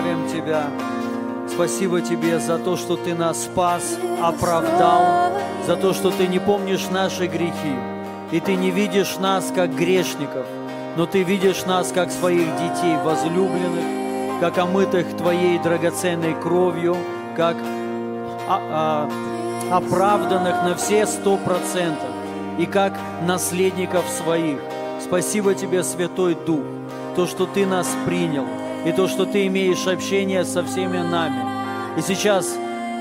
славим Тебя. Спасибо Тебе за то, что Ты нас спас, оправдал, за то, что Ты не помнишь наши грехи, и Ты не видишь нас как грешников, но Ты видишь нас как своих детей возлюбленных, как омытых Твоей драгоценной кровью, как а, а, оправданных на все сто процентов и как наследников своих. Спасибо Тебе, Святой Дух, то, что Ты нас принял, и то, что Ты имеешь общение со всеми нами. И сейчас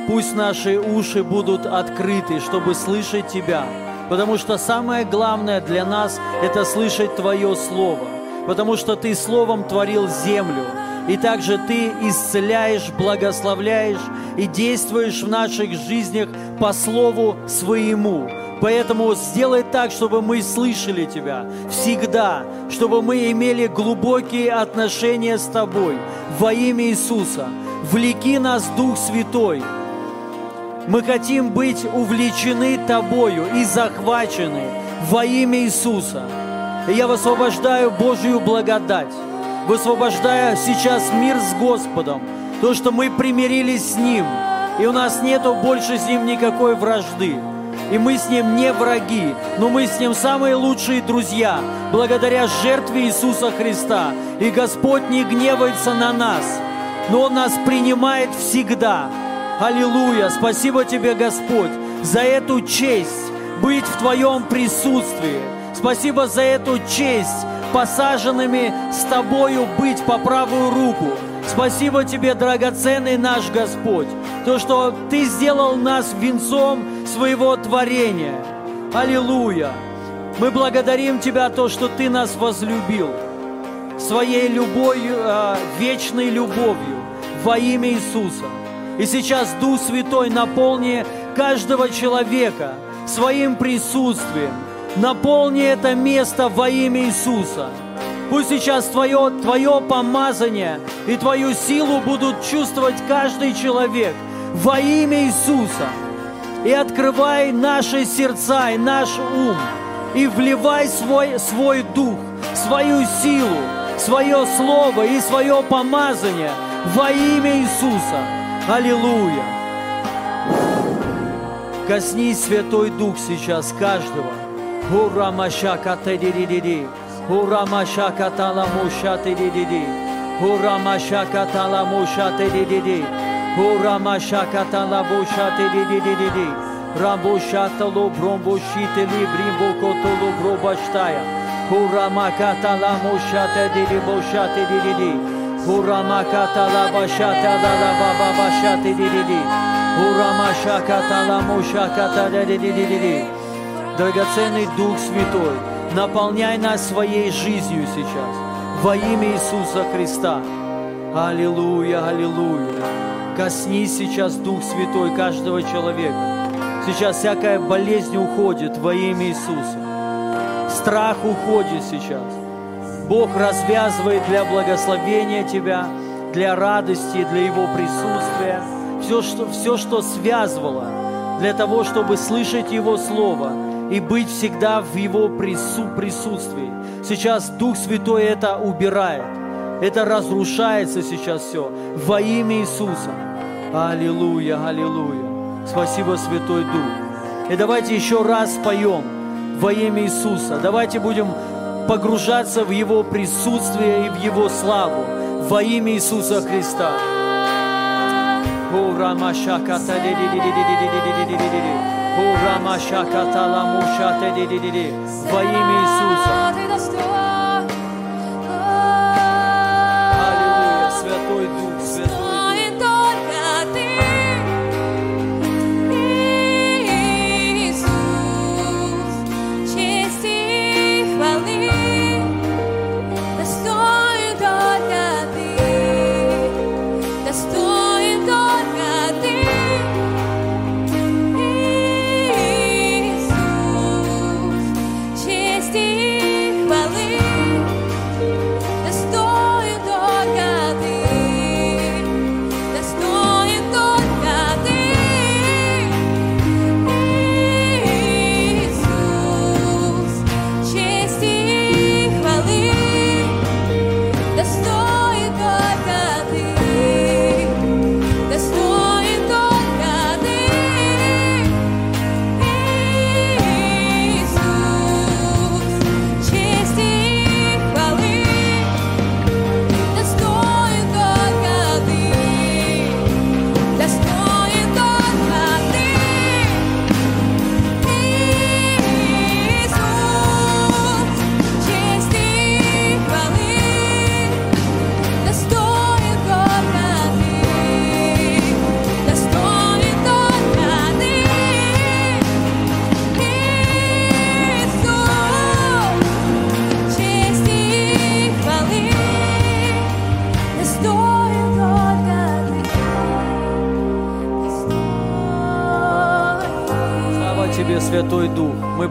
пусть наши уши будут открыты, чтобы слышать Тебя, потому что самое главное для нас – это слышать Твое Слово, потому что Ты Словом творил землю, и также Ты исцеляешь, благословляешь и действуешь в наших жизнях по Слову Своему. Поэтому сделай так, чтобы мы слышали Тебя всегда, чтобы мы имели глубокие отношения с Тобой во имя Иисуса. Влеки нас, Дух Святой. Мы хотим быть увлечены Тобою и захвачены во имя Иисуса. И я высвобождаю Божью благодать, высвобождаю сейчас мир с Господом, то, что мы примирились с Ним, и у нас нету больше с Ним никакой вражды и мы с Ним не враги, но мы с Ним самые лучшие друзья, благодаря жертве Иисуса Христа. И Господь не гневается на нас, но Он нас принимает всегда. Аллилуйя! Спасибо Тебе, Господь, за эту честь быть в Твоем присутствии. Спасибо за эту честь посаженными с Тобою быть по правую руку. Спасибо Тебе, драгоценный наш Господь, то, что Ты сделал нас венцом своего творения. Аллилуйя! Мы благодарим Тебя то, что Ты нас возлюбил своей любовью, э, вечной любовью во имя Иисуса. И сейчас Дух Святой наполни каждого человека своим присутствием. Наполни это место во имя Иисуса. Пусть сейчас Твое, Твое помазание и Твою силу будут чувствовать каждый человек во имя Иисуса. И открывай наши сердца и наш ум, и вливай свой, свой дух, свою силу, свое слово и свое помазание во имя Иисуса. Аллилуйя! Коснись, Святой Дух, сейчас каждого. Ура, машака, Ура машака тала мушати дидиди. Ура машака тала мушати дидиди. Ура машака тала мушати дидиди. Рамбушата ло бромбушите ли бримбо котоло бробаштая. Ура маката ла мушата диди бушати дидиди. Ура маката ла башата ла ла баба башати дидиди. Ура машака тала мушака дидиди. Драгоценный Дух Святой, наполняй нас своей жизнью сейчас во имя Иисуса Христа. Аллилуйя, аллилуйя. Коснись сейчас, Дух Святой, каждого человека. Сейчас всякая болезнь уходит во имя Иисуса. Страх уходит сейчас. Бог развязывает для благословения тебя, для радости, для Его присутствия. Все, что, все, что связывало для того, чтобы слышать Его Слово – и быть всегда в Его присутствии. Сейчас Дух Святой это убирает. Это разрушается сейчас все во имя Иисуса. Аллилуйя, аллилуйя. Спасибо, Святой Дух. И давайте еще раз споем во имя Иисуса. Давайте будем погружаться в Его присутствие и в Его славу во имя Иисуса Христа. Во имя Иисуса.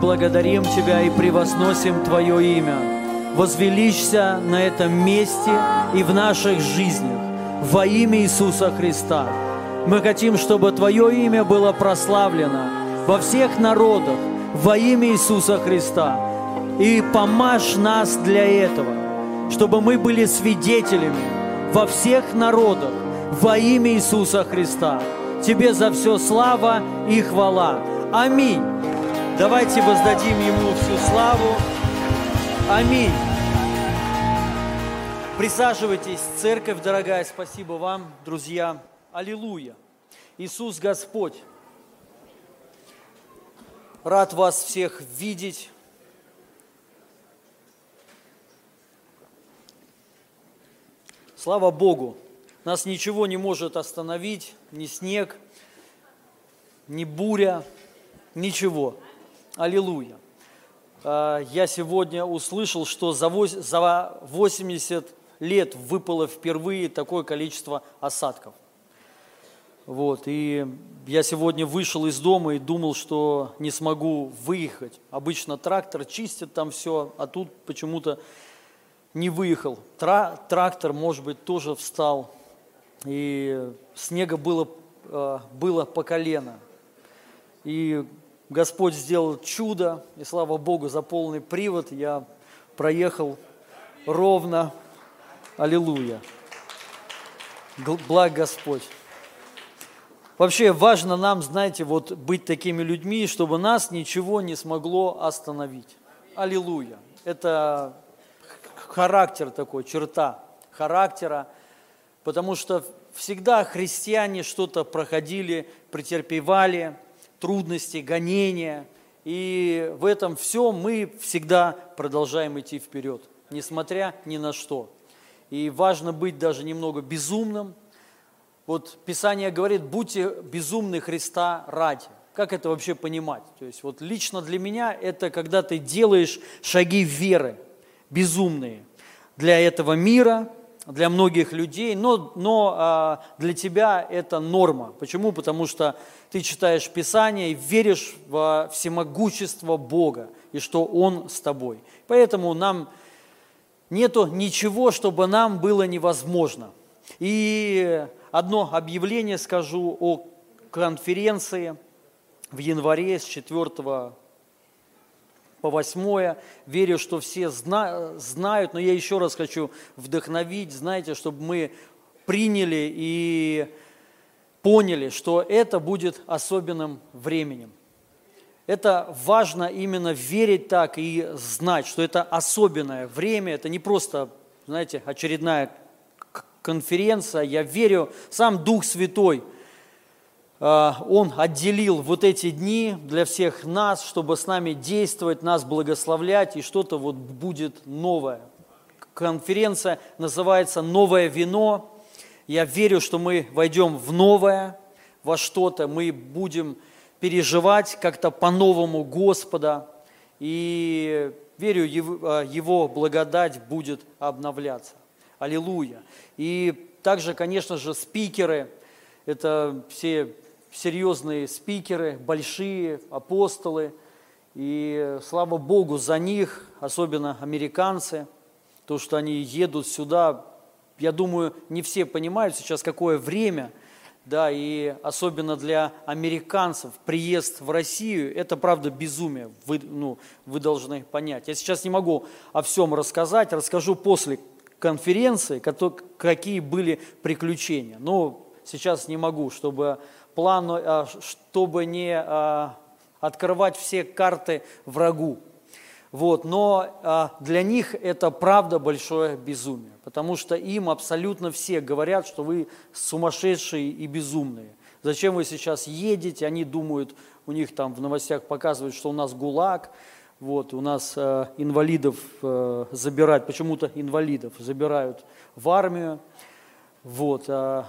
Благодарим Тебя и превозносим Твое имя. Возвеличься на этом месте и в наших жизнях во имя Иисуса Христа. Мы хотим, чтобы Твое имя было прославлено во всех народах во имя Иисуса Христа. И помажь нас для этого, чтобы мы были свидетелями во всех народах во имя Иисуса Христа. Тебе за все слава и хвала. Аминь. Давайте воздадим Ему всю славу. Аминь. Присаживайтесь, церковь дорогая, спасибо вам, друзья. Аллилуйя. Иисус Господь. Рад вас всех видеть. Слава Богу, нас ничего не может остановить, ни снег, ни буря, ничего. Аллилуйя. А, я сегодня услышал, что за 80 лет выпало впервые такое количество осадков. Вот, и я сегодня вышел из дома и думал, что не смогу выехать. Обычно трактор чистит там все, а тут почему-то не выехал. Тра трактор, может быть, тоже встал. И снега было, э, было по колено. И Господь сделал чудо, и слава Богу за полный привод я проехал ровно. Аллилуйя. Благ Господь. Вообще важно нам, знаете, вот быть такими людьми, чтобы нас ничего не смогло остановить. Аллилуйя. Это характер такой, черта характера, потому что всегда христиане что-то проходили, претерпевали, трудности, гонения, и в этом все мы всегда продолжаем идти вперед, несмотря ни на что. И важно быть даже немного безумным – вот Писание говорит, будьте безумны Христа ради. Как это вообще понимать? То есть вот лично для меня это когда ты делаешь шаги веры, безумные, для этого мира, для многих людей, но, но а, для тебя это норма. Почему? Потому что ты читаешь Писание и веришь во всемогущество Бога и что Он с тобой. Поэтому нам нету ничего, чтобы нам было невозможно. И одно объявление скажу о конференции в январе с 4 по 8. Верю, что все зна- знают, но я еще раз хочу вдохновить, знаете, чтобы мы приняли и поняли, что это будет особенным временем. Это важно именно верить так и знать, что это особенное время, это не просто, знаете, очередная конференция, я верю, сам Дух Святой, Он отделил вот эти дни для всех нас, чтобы с нами действовать, нас благословлять, и что-то вот будет новое. Конференция называется «Новое вино». Я верю, что мы войдем в новое, во что-то, мы будем переживать как-то по-новому Господа, и верю, э, Его благодать будет обновляться. Аллилуйя. И также, конечно же, спикеры, это все серьезные спикеры, большие апостолы. И слава Богу за них, особенно американцы, то, что они едут сюда. Я думаю, не все понимают сейчас, какое время, да, и особенно для американцев приезд в Россию – это, правда, безумие, вы, ну, вы должны понять. Я сейчас не могу о всем рассказать, расскажу после конференции, какие были приключения. Но сейчас не могу, чтобы, план, а, чтобы не а, открывать все карты врагу. Вот, но а, для них это правда большое безумие, потому что им абсолютно все говорят, что вы сумасшедшие и безумные. Зачем вы сейчас едете? Они думают, у них там в новостях показывают, что у нас ГУЛАГ, вот, у нас э, инвалидов э, забирают, почему-то инвалидов забирают в армию. Вот, э,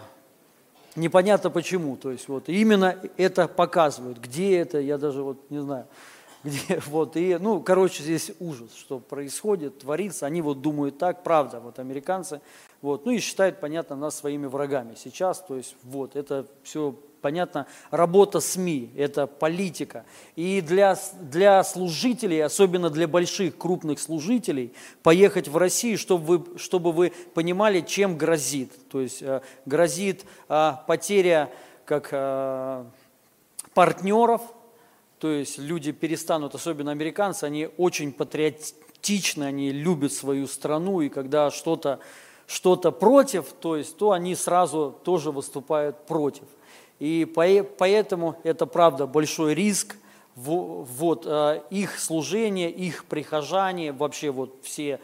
непонятно почему. То есть вот именно это показывают. Где это, я даже вот не знаю. Где, вот, и, ну, короче, здесь ужас, что происходит, творится. Они вот думают так, правда, вот американцы. Вот, ну и считают, понятно, нас своими врагами сейчас. То есть вот, это все понятно, работа СМИ, это политика. И для, для служителей, особенно для больших, крупных служителей, поехать в Россию, чтобы вы, чтобы вы понимали, чем грозит. То есть э, грозит э, потеря как э, партнеров, то есть люди перестанут, особенно американцы, они очень патриотичны, они любят свою страну, и когда что-то что-то против, то есть, то они сразу тоже выступают против. И поэтому это правда большой риск, вот э, их служение, их прихожане, вообще вот все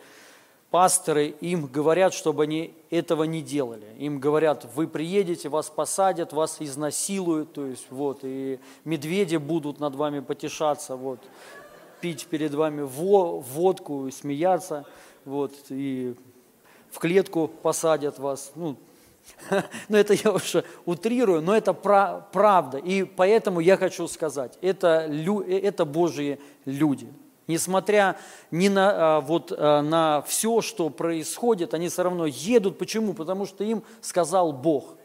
пасторы им говорят, чтобы они этого не делали. Им говорят, вы приедете, вас посадят, вас изнасилуют, то есть вот, и медведи будут над вами потешаться, вот, пить перед вами водку, смеяться, вот, и в клетку посадят вас. Ну, но это я уже утрирую, но это правда. И поэтому я хочу сказать, это, это Божьи люди. Несмотря ни на, а, вот, а, на все, что происходит, они все равно едут. Почему? Потому что им сказал Бог.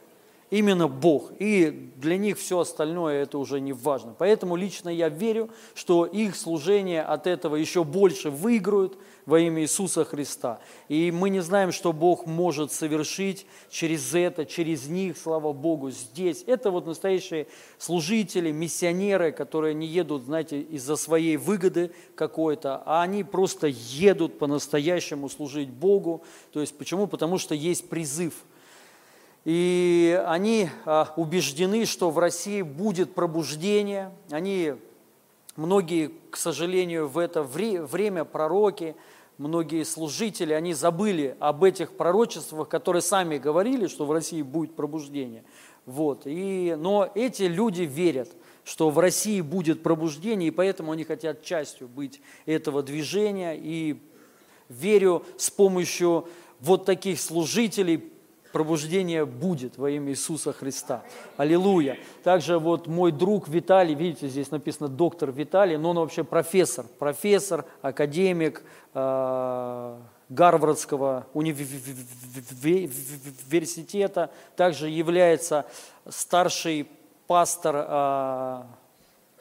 Именно Бог. И для них все остальное это уже не важно. Поэтому лично я верю, что их служение от этого еще больше выиграют, во имя Иисуса Христа. И мы не знаем, что Бог может совершить через это, через них, слава Богу, здесь. Это вот настоящие служители, миссионеры, которые не едут, знаете, из-за своей выгоды какой-то, а они просто едут по-настоящему служить Богу. То есть почему? Потому что есть призыв – и они а, убеждены, что в России будет пробуждение. Они, многие, к сожалению, в это время пророки, многие служители, они забыли об этих пророчествах, которые сами говорили, что в России будет пробуждение. Вот. И, но эти люди верят, что в России будет пробуждение, и поэтому они хотят частью быть этого движения. И верю, с помощью вот таких служителей пробуждение будет во имя Иисуса Христа. Аллилуйя. Также вот мой друг Виталий, видите, здесь написано доктор Виталий, но он вообще профессор, профессор, академик э, Гарвардского университета, также является старший пастор э,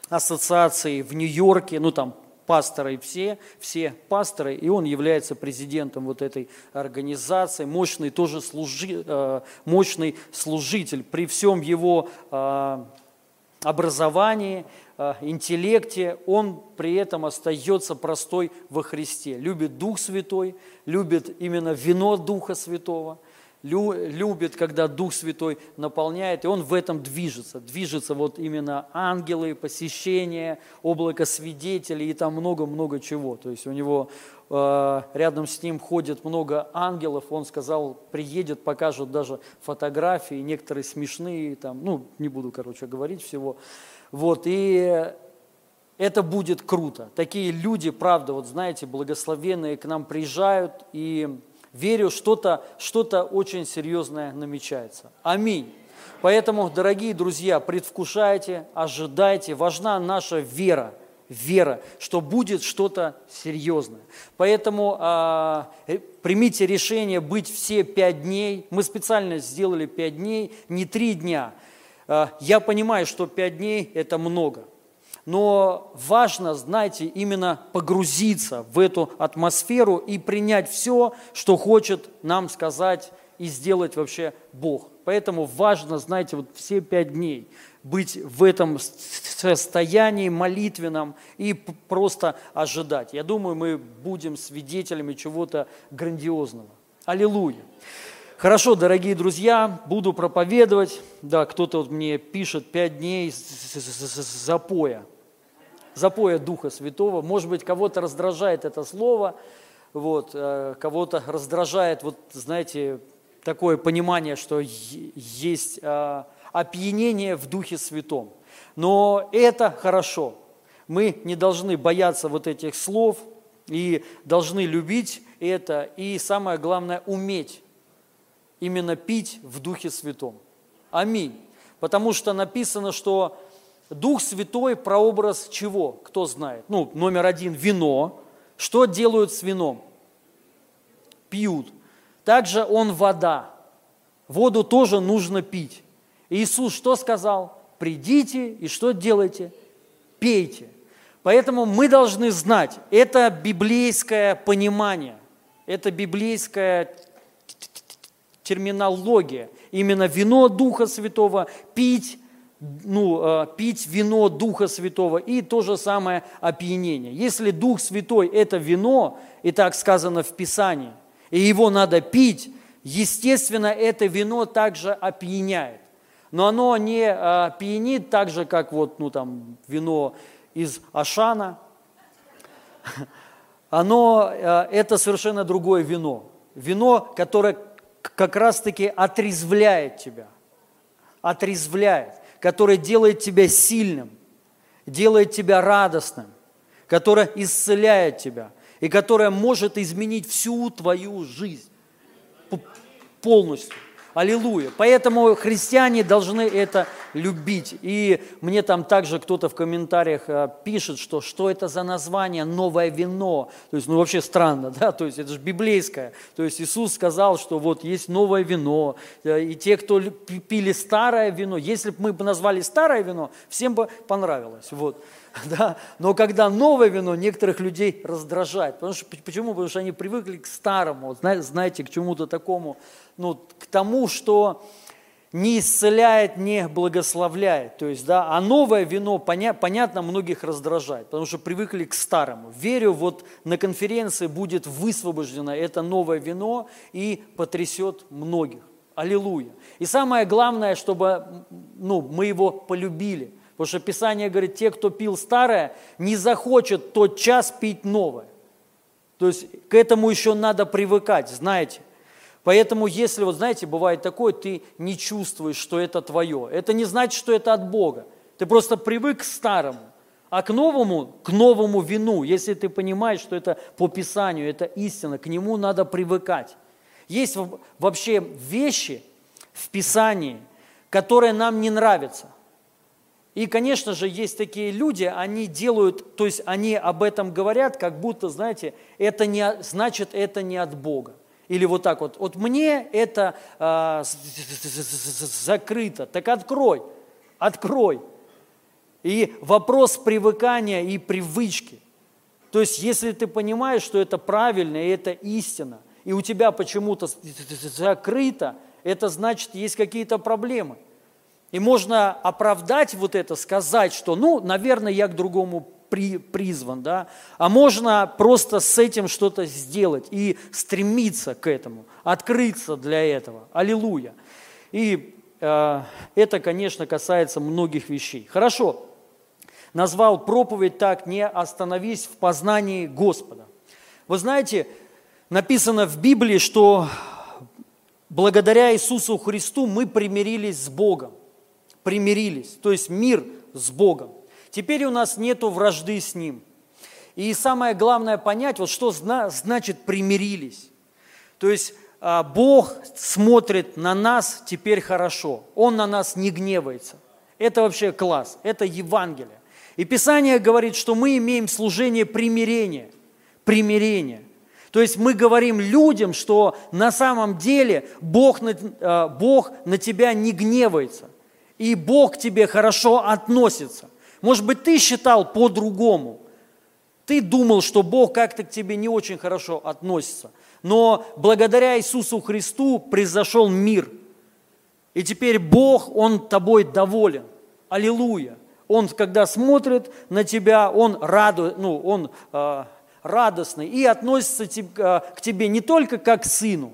ассоциации в Нью-Йорке, ну там пасторы все, все пасторы, и он является президентом вот этой организации, мощный тоже служи, э, мощный служитель при всем его э, образовании, э, интеллекте, он при этом остается простой во Христе, любит Дух Святой, любит именно вино Духа Святого – любит, когда Дух Святой наполняет, и он в этом движется. Движется вот именно ангелы, посещение, облако свидетелей и там много-много чего. То есть у него э, рядом с ним ходит много ангелов, он сказал, приедет, покажет даже фотографии, некоторые смешные, там, ну, не буду, короче, говорить всего. Вот, и это будет круто. Такие люди, правда, вот знаете, благословенные к нам приезжают, и верю, что-то что очень серьезное намечается. Аминь. Поэтому, дорогие друзья, предвкушайте, ожидайте. Важна наша вера, вера, что будет что-то серьезное. Поэтому э, примите решение быть все пять дней. Мы специально сделали пять дней, не три дня. А, я понимаю, что пять дней – это много но важно, знаете, именно погрузиться в эту атмосферу и принять все, что хочет нам сказать и сделать вообще Бог. Поэтому важно, знаете, вот все пять дней быть в этом состоянии молитвенном и просто ожидать. Я думаю, мы будем свидетелями чего-то грандиозного. Аллилуйя. Хорошо, дорогие друзья, буду проповедовать. Да, кто-то вот мне пишет пять дней запоя. Запоя Духа Святого. Может быть, кого-то раздражает это слово, вот, э, кого-то раздражает, вот, знаете, такое понимание, что есть э, опьянение в Духе Святом. Но это хорошо. Мы не должны бояться вот этих слов и должны любить это, и самое главное, уметь именно пить в Духе Святом. Аминь. Потому что написано, что Дух Святой – прообраз чего? Кто знает? Ну, номер один – вино. Что делают с вином? Пьют. Также он вода. Воду тоже нужно пить. Иисус что сказал? придите и что делайте? Пейте. Поэтому мы должны знать, это библейское понимание, это библейская терминология. Именно вино Духа Святого, пить, ну, э, пить вино Духа Святого и то же самое опьянение. Если Дух Святой – это вино, и так сказано в Писании, и его надо пить, естественно, это вино также опьяняет. Но оно не э, пьянит так же, как вот, ну, там, вино из Ашана, оно, э, это совершенно другое вино. Вино, которое как раз-таки отрезвляет тебя, отрезвляет, которое делает тебя сильным, делает тебя радостным, которое исцеляет тебя и которое может изменить всю твою жизнь полностью. Аллилуйя. Поэтому христиане должны это любить. И мне там также кто-то в комментариях э, пишет, что что это за название «новое вино». То есть, ну вообще странно, да, то есть это же библейское. То есть Иисус сказал, что вот есть новое вино, э, и те, кто пили старое вино, если бы мы бы назвали старое вино, всем бы понравилось. Вот. Да? Но когда новое вино некоторых людей раздражает. Потому что, почему? Потому что они привыкли к старому, знаете, к чему-то такому ну, к тому, что не исцеляет, не благословляет. То есть, да, а новое вино, поня, понятно, многих раздражает, потому что привыкли к старому. Верю, вот на конференции будет высвобождено это новое вино и потрясет многих. Аллилуйя. И самое главное, чтобы ну, мы его полюбили. Потому что Писание говорит, те, кто пил старое, не захочет тот час пить новое. То есть к этому еще надо привыкать, знаете. Поэтому, если, вот знаете, бывает такое, ты не чувствуешь, что это твое, это не значит, что это от Бога. Ты просто привык к старому. А к новому, к новому вину, если ты понимаешь, что это по Писанию, это истина, к нему надо привыкать. Есть вообще вещи в Писании, которые нам не нравятся. И, конечно же, есть такие люди, они делают, то есть они об этом говорят, как будто, знаете, это не, значит, это не от Бога. Или вот так вот, вот мне это э, закрыто, так открой, открой. И вопрос привыкания и привычки. То есть, если ты понимаешь, что это правильно и это истина, и у тебя почему-то закрыто, это значит, есть какие-то проблемы. И можно оправдать вот это, сказать, что, ну, наверное, я к другому при, призван, да, а можно просто с этим что-то сделать и стремиться к этому, открыться для этого. Аллилуйя. И э, это, конечно, касается многих вещей. Хорошо, назвал проповедь так, не остановись в познании Господа. Вы знаете, написано в Библии, что благодаря Иисусу Христу мы примирились с Богом. Примирились, то есть мир с Богом. Теперь у нас нет вражды с Ним. И самое главное понять, вот что значит примирились. То есть а, Бог смотрит на нас теперь хорошо. Он на нас не гневается. Это вообще класс, это Евангелие. И Писание говорит, что мы имеем служение примирения. Примирения. То есть мы говорим людям, что на самом деле Бог на, а, Бог на тебя не гневается. И Бог к тебе хорошо относится. Может быть, ты считал по-другому. Ты думал, что Бог как-то к тебе не очень хорошо относится. Но благодаря Иисусу Христу произошел мир. И теперь Бог, Он тобой доволен. Аллилуйя. Он, когда смотрит на тебя, Он, раду, ну, он э, радостный и относится э, к тебе не только как к сыну,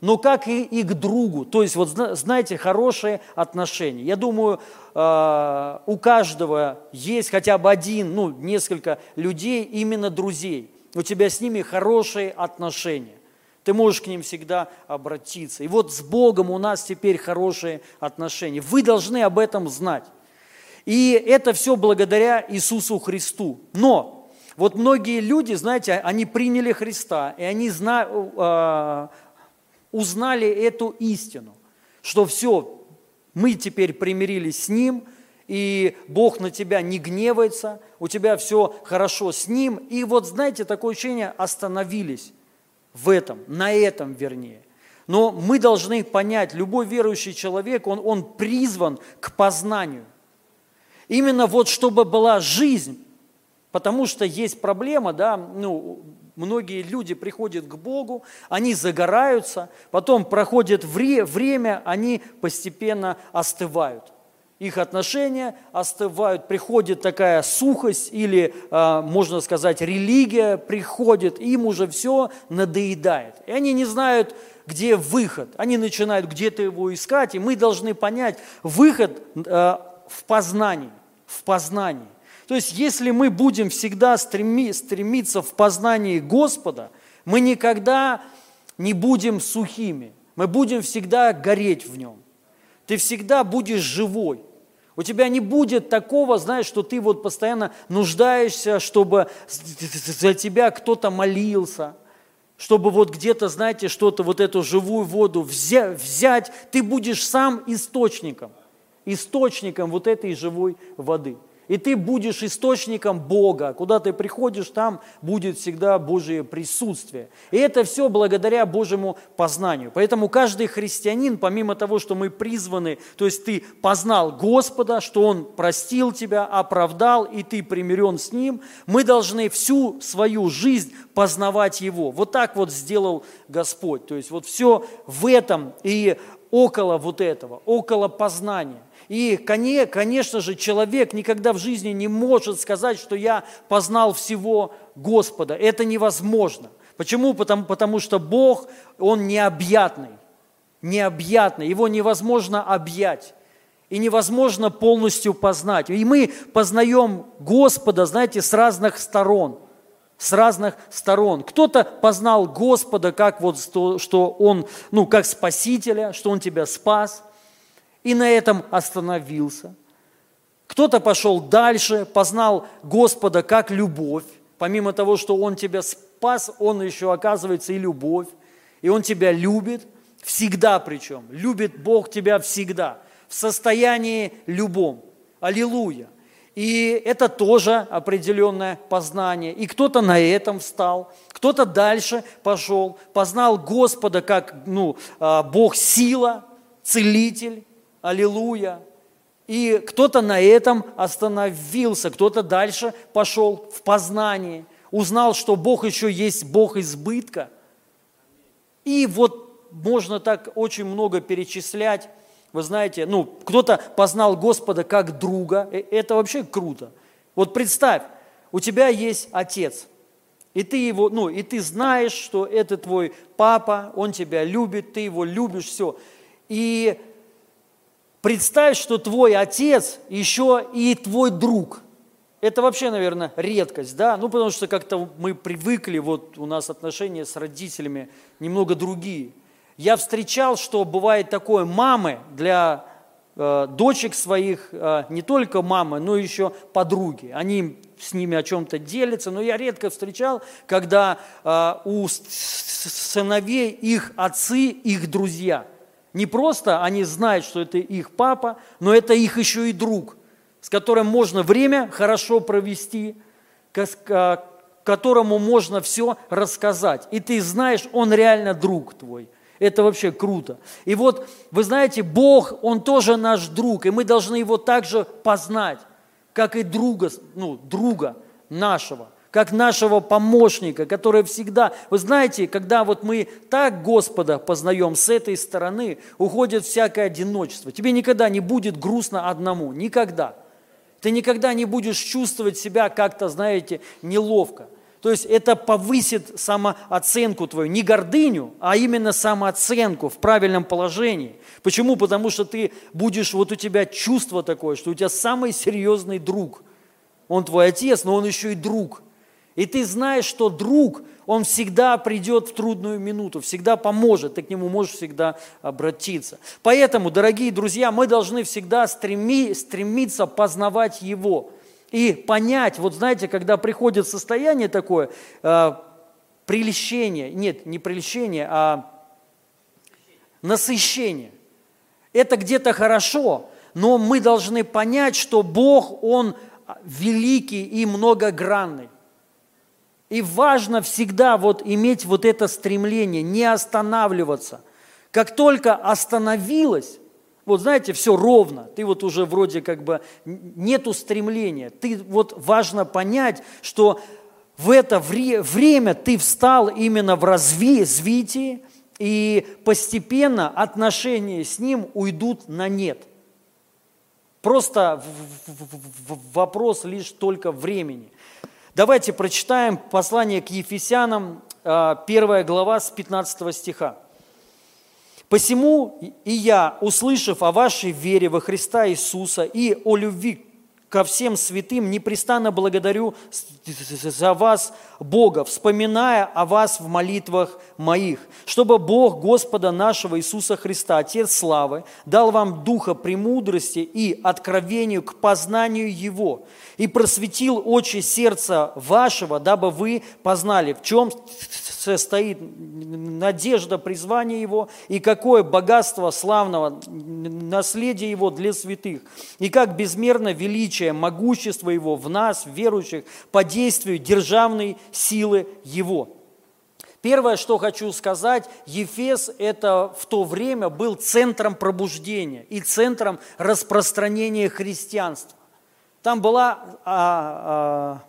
но как и, и к другу. То есть, вот знаете, хорошие отношения. Я думаю, э, у каждого есть хотя бы один, ну, несколько людей, именно друзей. У тебя с ними хорошие отношения. Ты можешь к ним всегда обратиться. И вот с Богом у нас теперь хорошие отношения. Вы должны об этом знать. И это все благодаря Иисусу Христу. Но вот многие люди, знаете, они приняли Христа, и они знают, э, узнали эту истину, что все, мы теперь примирились с Ним, и Бог на тебя не гневается, у тебя все хорошо с Ним. И вот, знаете, такое ощущение, остановились в этом, на этом вернее. Но мы должны понять, любой верующий человек, он, он призван к познанию. Именно вот чтобы была жизнь, потому что есть проблема, да, ну, многие люди приходят к Богу, они загораются, потом проходит вре- время, они постепенно остывают их отношения остывают, приходит такая сухость или, а, можно сказать, религия приходит, им уже все надоедает. И они не знают, где выход. Они начинают где-то его искать, и мы должны понять выход а, в познании, в познании. То есть, если мы будем всегда стреми, стремиться в познании Господа, мы никогда не будем сухими, мы будем всегда гореть в нем. Ты всегда будешь живой. У тебя не будет такого, знаешь, что ты вот постоянно нуждаешься, чтобы за тебя кто-то молился, чтобы вот где-то, знаете, что-то, вот эту живую воду взять. Ты будешь сам источником, источником вот этой живой воды – и ты будешь источником Бога. Куда ты приходишь, там будет всегда Божие присутствие. И это все благодаря Божьему познанию. Поэтому каждый христианин, помимо того, что мы призваны, то есть ты познал Господа, что Он простил тебя, оправдал, и ты примирен с Ним, мы должны всю свою жизнь познавать Его. Вот так вот сделал Господь. То есть вот все в этом и около вот этого, около познания. И, конечно же, человек никогда в жизни не может сказать, что я познал всего Господа. Это невозможно. Почему? Потому, потому что Бог, Он необъятный. Необъятный. Его невозможно объять. И невозможно полностью познать. И мы познаем Господа, знаете, с разных сторон. С разных сторон. Кто-то познал Господа как вот, что Он, ну, как Спасителя, что Он тебя спас – и на этом остановился. Кто-то пошел дальше, познал Господа как любовь. Помимо того, что Он тебя спас, Он еще оказывается и любовь. И Он тебя любит, всегда причем. Любит Бог тебя всегда, в состоянии любом. Аллилуйя. И это тоже определенное познание. И кто-то на этом встал, кто-то дальше пошел, познал Господа как ну, а, Бог сила, целитель, Аллилуйя. И кто-то на этом остановился, кто-то дальше пошел в познание, узнал, что Бог еще есть Бог избытка. И вот можно так очень много перечислять. Вы знаете, ну, кто-то познал Господа как друга. Э, это вообще круто. Вот представь, у тебя есть отец, и ты его, ну, и ты знаешь, что это твой папа, он тебя любит, ты его любишь, все. И Представь, что твой отец еще и твой друг. Это вообще, наверное, редкость, да? Ну, потому что как-то мы привыкли, вот у нас отношения с родителями немного другие. Я встречал, что бывает такое, мамы для э, дочек своих, э, не только мамы, но еще подруги. Они с ними о чем-то делятся, но я редко встречал, когда э, у сыновей их отцы, их друзья – не просто они знают, что это их папа, но это их еще и друг, с которым можно время хорошо провести, которому можно все рассказать. И ты знаешь, он реально друг твой. Это вообще круто. И вот, вы знаете, Бог, Он тоже наш друг, и мы должны Его также познать, как и друга, ну, друга нашего как нашего помощника, который всегда... Вы знаете, когда вот мы так Господа познаем с этой стороны, уходит всякое одиночество. Тебе никогда не будет грустно одному, никогда. Ты никогда не будешь чувствовать себя как-то, знаете, неловко. То есть это повысит самооценку твою, не гордыню, а именно самооценку в правильном положении. Почему? Потому что ты будешь, вот у тебя чувство такое, что у тебя самый серьезный друг. Он твой отец, но он еще и друг. И ты знаешь, что друг, он всегда придет в трудную минуту, всегда поможет, ты к нему можешь всегда обратиться. Поэтому, дорогие друзья, мы должны всегда стреми, стремиться познавать его и понять, вот знаете, когда приходит состояние такое, э, прельщение, нет, не прельщение, а насыщение. Это где-то хорошо, но мы должны понять, что Бог, Он великий и многогранный. И важно всегда вот иметь вот это стремление, не останавливаться. Как только остановилась, Вот знаете, все ровно. Ты вот уже вроде как бы нету стремления. Ты вот важно понять, что в это вре- время ты встал именно в развитии, и постепенно отношения с ним уйдут на нет. Просто вопрос лишь только времени. Давайте прочитаем послание к Ефесянам, а, первая глава с 15 стиха. Посему и я, услышав о вашей вере во Христа Иисуса и о любви ко всем святым, непрестанно благодарю за вас Бога, вспоминая о вас в молитвах моих, чтобы Бог Господа нашего Иисуса Христа, Отец славы, дал вам духа премудрости и откровению к познанию Его, и просветил очи сердца вашего, дабы вы познали, в чем состоит надежда призвания Его, и какое богатство славного наследия Его для святых, и как безмерно величие, могущество Его в нас, верующих, по действию державной силы Его. Первое, что хочу сказать, Ефес это в то время был центром пробуждения и центром распространения христианства. Там была а,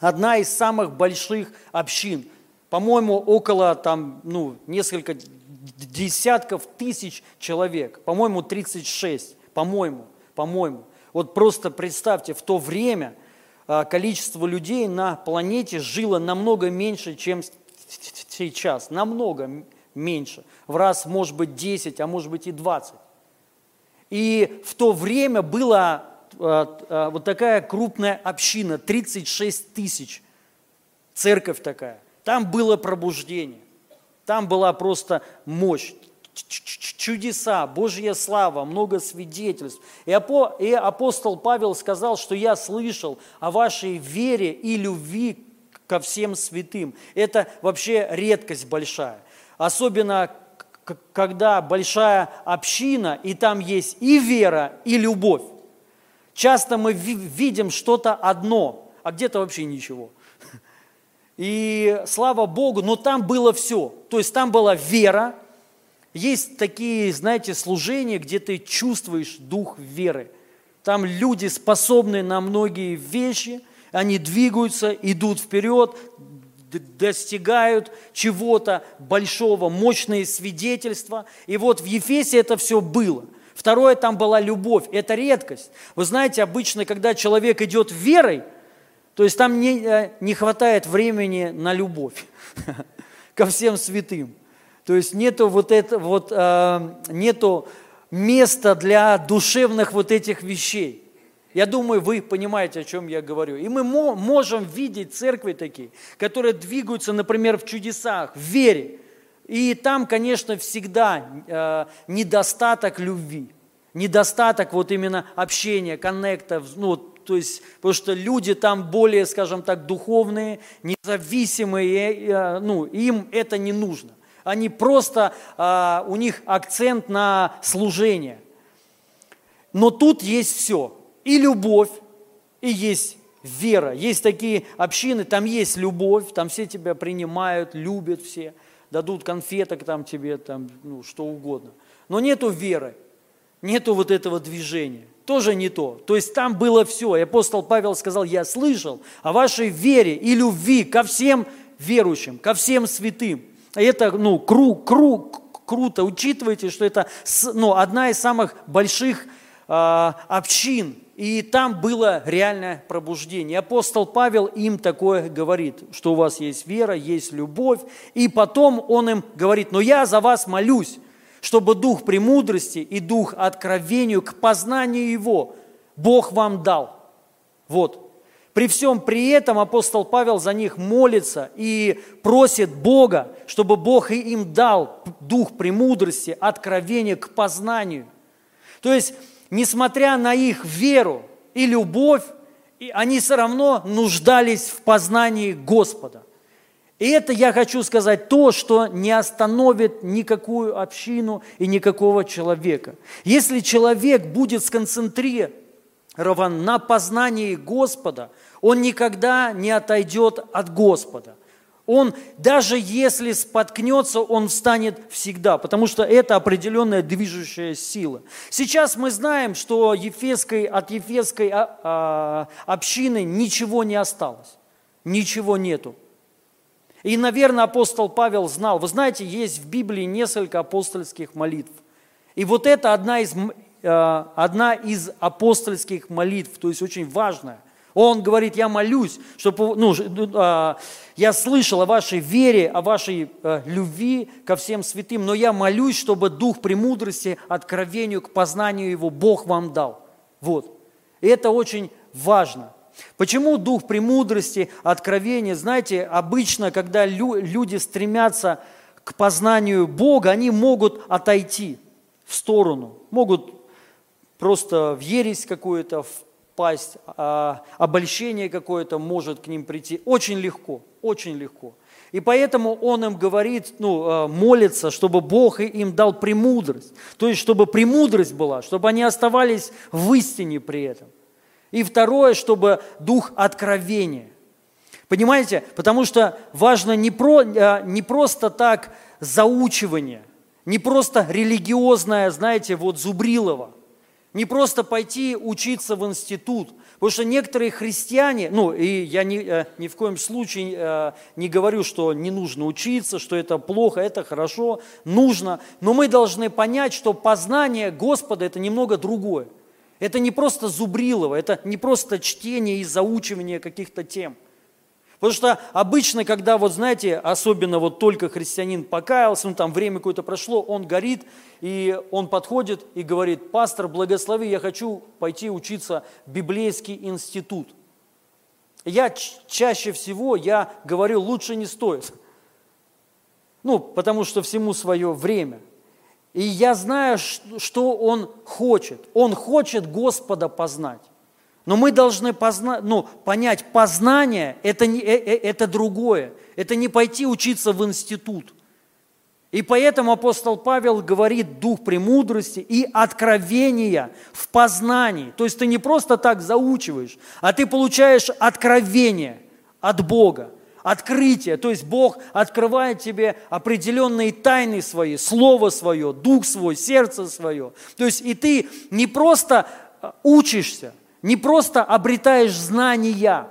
а, одна из самых больших общин. По-моему, около там, ну, несколько десятков тысяч человек. По-моему, 36. По-моему, по-моему. Вот просто представьте, в то время а, количество людей на планете жило намного меньше, чем сейчас. Намного меньше. В раз, может быть, 10, а может быть и 20. И в то время было а, а, вот такая крупная община, 36 тысяч, церковь такая. Там было пробуждение, там была просто мощь, чудеса, Божья слава, много свидетельств. И апостол Павел сказал, что я слышал о вашей вере и любви ко всем святым. Это вообще редкость большая. Особенно, когда большая община, и там есть и вера, и любовь. Часто мы видим что-то одно, а где-то вообще ничего. И слава Богу, но там было все. То есть там была вера, есть такие, знаете, служения, где ты чувствуешь дух веры. Там люди способны на многие вещи, они двигаются, идут вперед, достигают чего-то большого, мощные свидетельства. И вот в Ефесе это все было – Второе, там была любовь. Это редкость. Вы знаете, обычно, когда человек идет верой, то есть там не, э, не хватает времени на любовь ко всем святым. То есть нету вот это вот, э, нету места для душевных вот этих вещей. Я думаю, вы понимаете, о чем я говорю. И мы можем видеть церкви такие, которые двигаются, например, в чудесах, в вере. И там, конечно, всегда э, недостаток любви, недостаток вот именно общения, коннекта, ну, то есть, потому что люди там более, скажем так, духовные, независимые, э, ну, им это не нужно. Они просто, э, у них акцент на служение. Но тут есть все. И любовь, и есть вера. Есть такие общины, там есть любовь, там все тебя принимают, любят все – дадут конфеток там тебе, там, ну, что угодно. Но нету веры, нету вот этого движения. Тоже не то. То есть там было все. И апостол Павел сказал, я слышал о вашей вере и любви ко всем верующим, ко всем святым. Это, ну, кру, кру, круто. Учитывайте, что это ну, одна из самых больших э, общин и там было реальное пробуждение. Апостол Павел им такое говорит, что у вас есть вера, есть любовь. И потом он им говорит, но я за вас молюсь, чтобы дух премудрости и дух откровению к познанию Его Бог вам дал. Вот. При всем при этом апостол Павел за них молится и просит Бога, чтобы Бог им дал дух премудрости, откровения к познанию. То есть несмотря на их веру и любовь, они все равно нуждались в познании Господа. И это я хочу сказать то, что не остановит никакую общину и никакого человека. Если человек будет сконцентрирован на познании Господа, он никогда не отойдет от Господа. Он, даже если споткнется, он встанет всегда, потому что это определенная движущая сила. Сейчас мы знаем, что Ефесской, от Ефесской а, а, общины ничего не осталось, ничего нету. И, наверное, апостол Павел знал. Вы знаете, есть в Библии несколько апостольских молитв. И вот это одна из, э, одна из апостольских молитв, то есть очень важная. Он говорит, я молюсь, чтобы, ну, а, я слышал о вашей вере, о вашей а, любви ко всем святым, но я молюсь, чтобы дух премудрости, откровению к познанию его Бог вам дал. Вот. И это очень важно. Почему дух премудрости, откровения? Знаете, обычно, когда люди стремятся к познанию Бога, они могут отойти в сторону, могут просто в ересь какую-то, впасть, а обольщение какое-то может к ним прийти. Очень легко, очень легко. И поэтому он им говорит, ну, а, молится, чтобы Бог им дал премудрость. То есть, чтобы премудрость была, чтобы они оставались в истине при этом. И второе, чтобы дух откровения. Понимаете? Потому что важно не, про, а, не просто так заучивание, не просто религиозное, знаете, вот Зубрилова – не просто пойти учиться в институт, потому что некоторые христиане, ну и я ни, э, ни в коем случае э, не говорю, что не нужно учиться, что это плохо, это хорошо, нужно, но мы должны понять, что познание Господа это немного другое. Это не просто зубрилово, это не просто чтение и заучивание каких-то тем – Потому что обычно, когда, вот знаете, особенно вот только христианин покаялся, ну там время какое-то прошло, он горит, и он подходит и говорит, пастор, благослови, я хочу пойти учиться в библейский институт. Я чаще всего, я говорю, лучше не стоит. Ну, потому что всему свое время. И я знаю, что он хочет. Он хочет Господа познать. Но мы должны позна... ну, понять, познание это, не, э, э, это другое. Это не пойти учиться в институт. И поэтому апостол Павел говорит дух премудрости и откровения в познании. То есть ты не просто так заучиваешь, а ты получаешь откровение от Бога, открытие. То есть Бог открывает тебе определенные тайны свои, Слово свое, Дух свой, сердце свое. То есть и ты не просто учишься, не просто обретаешь знания,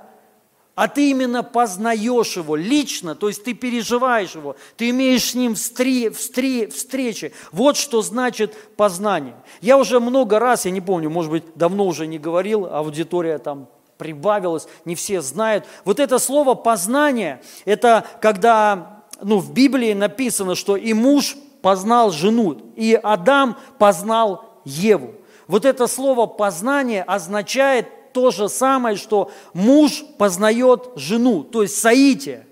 а ты именно познаешь его лично, то есть ты переживаешь его, ты имеешь с ним встри, встри, встречи. Вот что значит познание. Я уже много раз, я не помню, может быть, давно уже не говорил, аудитория там прибавилась, не все знают. Вот это слово познание, это когда ну, в Библии написано, что и муж познал жену, и Адам познал Еву. Вот это слово познание означает то же самое, что муж познает жену, то есть соитие,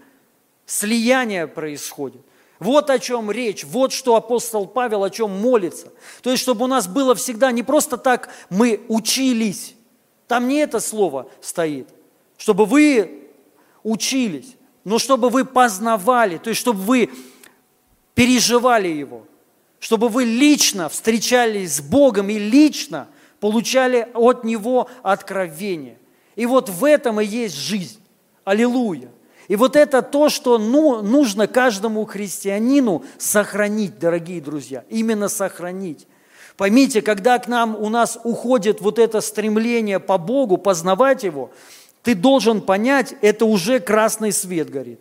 слияние происходит. Вот о чем речь, вот что апостол Павел о чем молится. То есть, чтобы у нас было всегда не просто так мы учились, там не это слово стоит, чтобы вы учились, но чтобы вы познавали, то есть, чтобы вы переживали его – чтобы вы лично встречались с Богом и лично получали от Него откровение. И вот в этом и есть жизнь. Аллилуйя. И вот это то, что ну, нужно каждому христианину сохранить, дорогие друзья, именно сохранить. Поймите, когда к нам у нас уходит вот это стремление по Богу, познавать Его, ты должен понять, это уже красный свет горит.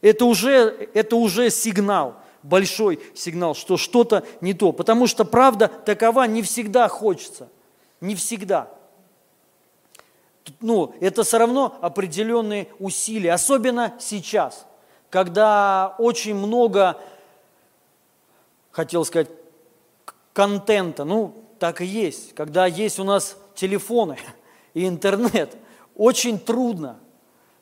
Это уже, это уже сигнал большой сигнал, что что-то не то. Потому что правда такова не всегда хочется. Не всегда. Ну, это все равно определенные усилия. Особенно сейчас, когда очень много, хотел сказать, контента. Ну, так и есть. Когда есть у нас телефоны и интернет, очень трудно.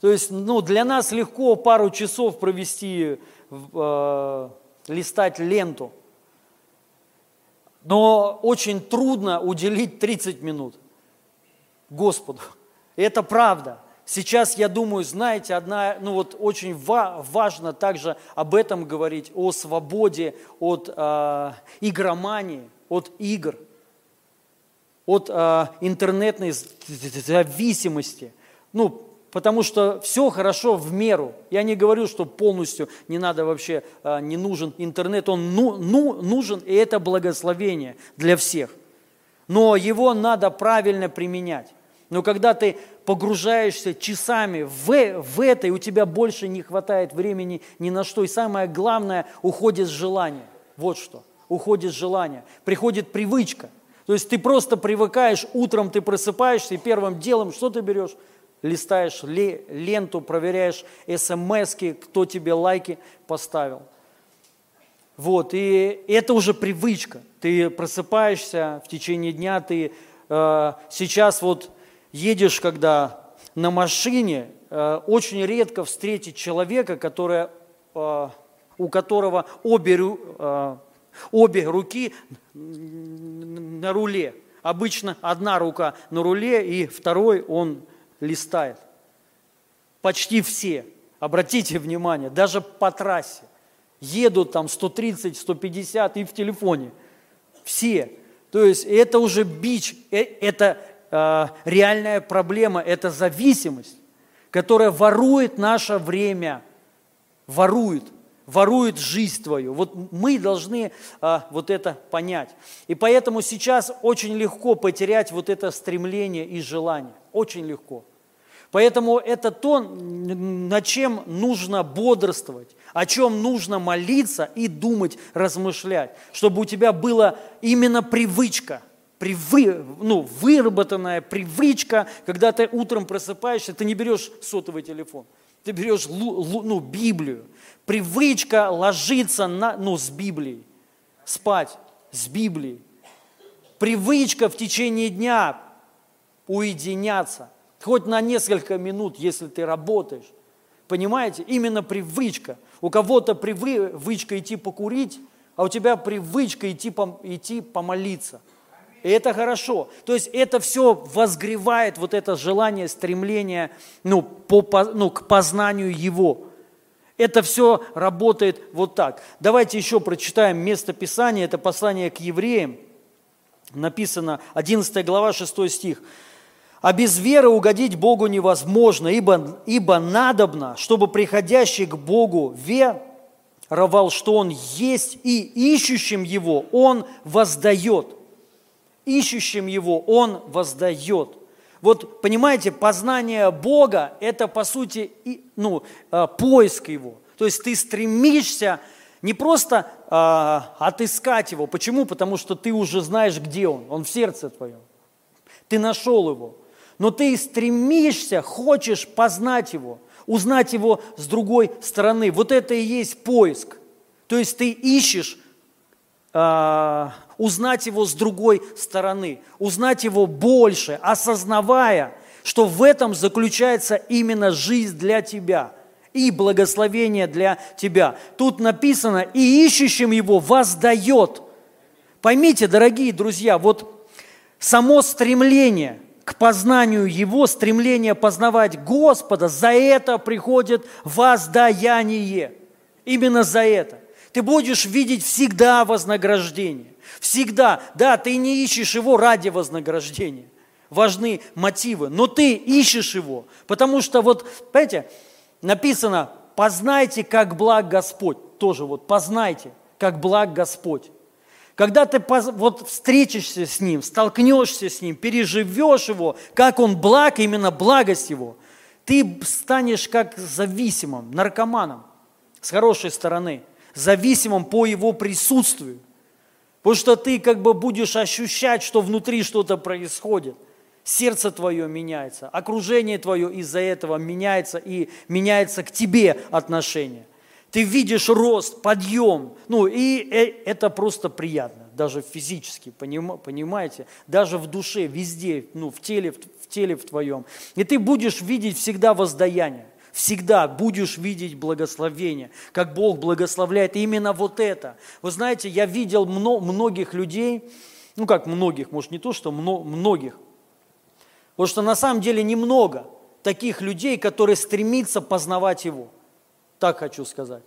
То есть, ну, для нас легко пару часов провести в, э, листать ленту. Но очень трудно уделить 30 минут Господу. И это правда. Сейчас, я думаю, знаете, одна, ну вот очень ва- важно также об этом говорить, о свободе от э, игромании, от игр, от э, интернетной зависимости. Ну, потому что все хорошо в меру. Я не говорю, что полностью не надо вообще, а, не нужен интернет, он ну, ну, нужен, и это благословение для всех. Но его надо правильно применять. Но когда ты погружаешься часами в, в это, и у тебя больше не хватает времени ни на что, и самое главное, уходит желание. Вот что, уходит желание, приходит привычка. То есть ты просто привыкаешь, утром ты просыпаешься, и первым делом что ты берешь? Листаешь ленту, проверяешь смс кто тебе лайки поставил. Вот, и это уже привычка. Ты просыпаешься в течение дня, ты э, сейчас вот едешь, когда на машине, э, очень редко встретить человека, которое, э, у которого обе, э, обе руки на руле. Обычно одна рука на руле, и второй он листает. Почти все, обратите внимание, даже по трассе. Едут там 130, 150 и в телефоне. Все. То есть это уже бич, э, это э, реальная проблема, это зависимость, которая ворует наше время, ворует, ворует жизнь твою. Вот мы должны э, вот это понять. И поэтому сейчас очень легко потерять вот это стремление и желание. Очень легко. Поэтому это то, над чем нужно бодрствовать, о чем нужно молиться и думать, размышлять, чтобы у тебя была именно привычка, привы, ну, выработанная привычка, когда ты утром просыпаешься, ты не берешь сотовый телефон, ты берешь ну, Библию. Привычка ложиться на, ну, с Библией, спать с Библией. Привычка в течение дня уединяться – хоть на несколько минут, если ты работаешь. Понимаете? Именно привычка. У кого-то привычка идти покурить, а у тебя привычка идти, идти помолиться. И это хорошо. То есть это все возгревает вот это желание, стремление ну, по, ну, к познанию Его. Это все работает вот так. Давайте еще прочитаем место Писания. Это послание к евреям. Написано 11 глава 6 стих. А без веры угодить Богу невозможно, ибо, ибо надобно, чтобы приходящий к Богу веровал, что Он есть, и ищущим Его Он воздает. Ищущим Его Он воздает. Вот, понимаете, познание Бога – это, по сути, ну, э, поиск Его. То есть ты стремишься не просто э, отыскать Его. Почему? Потому что ты уже знаешь, где Он. Он в сердце твоем. Ты нашел Его но ты стремишься, хочешь познать его, узнать его с другой стороны. Вот это и есть поиск. То есть ты ищешь э, узнать его с другой стороны, узнать его больше, осознавая, что в этом заключается именно жизнь для тебя и благословение для тебя. Тут написано, и ищущим его воздает. Поймите, дорогие друзья, вот само стремление – к познанию Его, стремление познавать Господа, за это приходит воздаяние. Именно за это. Ты будешь видеть всегда вознаграждение. Всегда. Да, ты не ищешь его ради вознаграждения. Важны мотивы. Но ты ищешь его. Потому что вот, понимаете, написано, познайте, как благ Господь. Тоже вот, познайте, как благ Господь. Когда ты вот встретишься с Ним, столкнешься с Ним, переживешь Его, как Он благ, именно благость Его, ты станешь как зависимым, наркоманом с хорошей стороны, зависимым по Его присутствию. Потому что ты как бы будешь ощущать, что внутри что-то происходит. Сердце твое меняется, окружение твое из-за этого меняется и меняется к тебе отношение. Ты видишь рост, подъем. Ну, и э, это просто приятно, даже физически, понимаете? Даже в душе, везде, ну, в теле, в теле в твоем. И ты будешь видеть всегда воздаяние. Всегда будешь видеть благословение, как Бог благословляет именно вот это. Вы знаете, я видел многих людей, ну как многих, может не то, что многих, потому что на самом деле немного таких людей, которые стремятся познавать Его – так хочу сказать.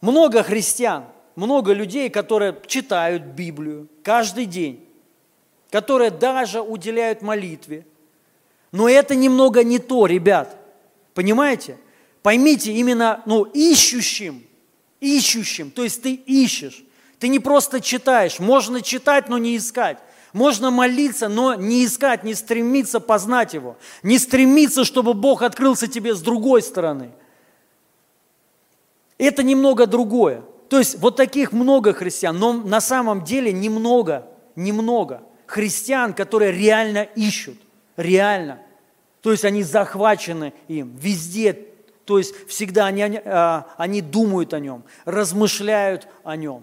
Много христиан, много людей, которые читают Библию каждый день, которые даже уделяют молитве, Но это немного не то, ребят. Понимаете? Поймите, именно ну, ищущим, ищущим, то есть ты ищешь. Ты не просто читаешь. Можно читать, но не искать. Можно молиться, но не искать, не стремиться познать Его. Не стремиться, чтобы Бог открылся тебе с другой стороны. Это немного другое. То есть вот таких много христиан, но на самом деле немного, немного христиан, которые реально ищут, реально. То есть они захвачены им везде, то есть всегда они, они, а, думают о нем, размышляют о нем.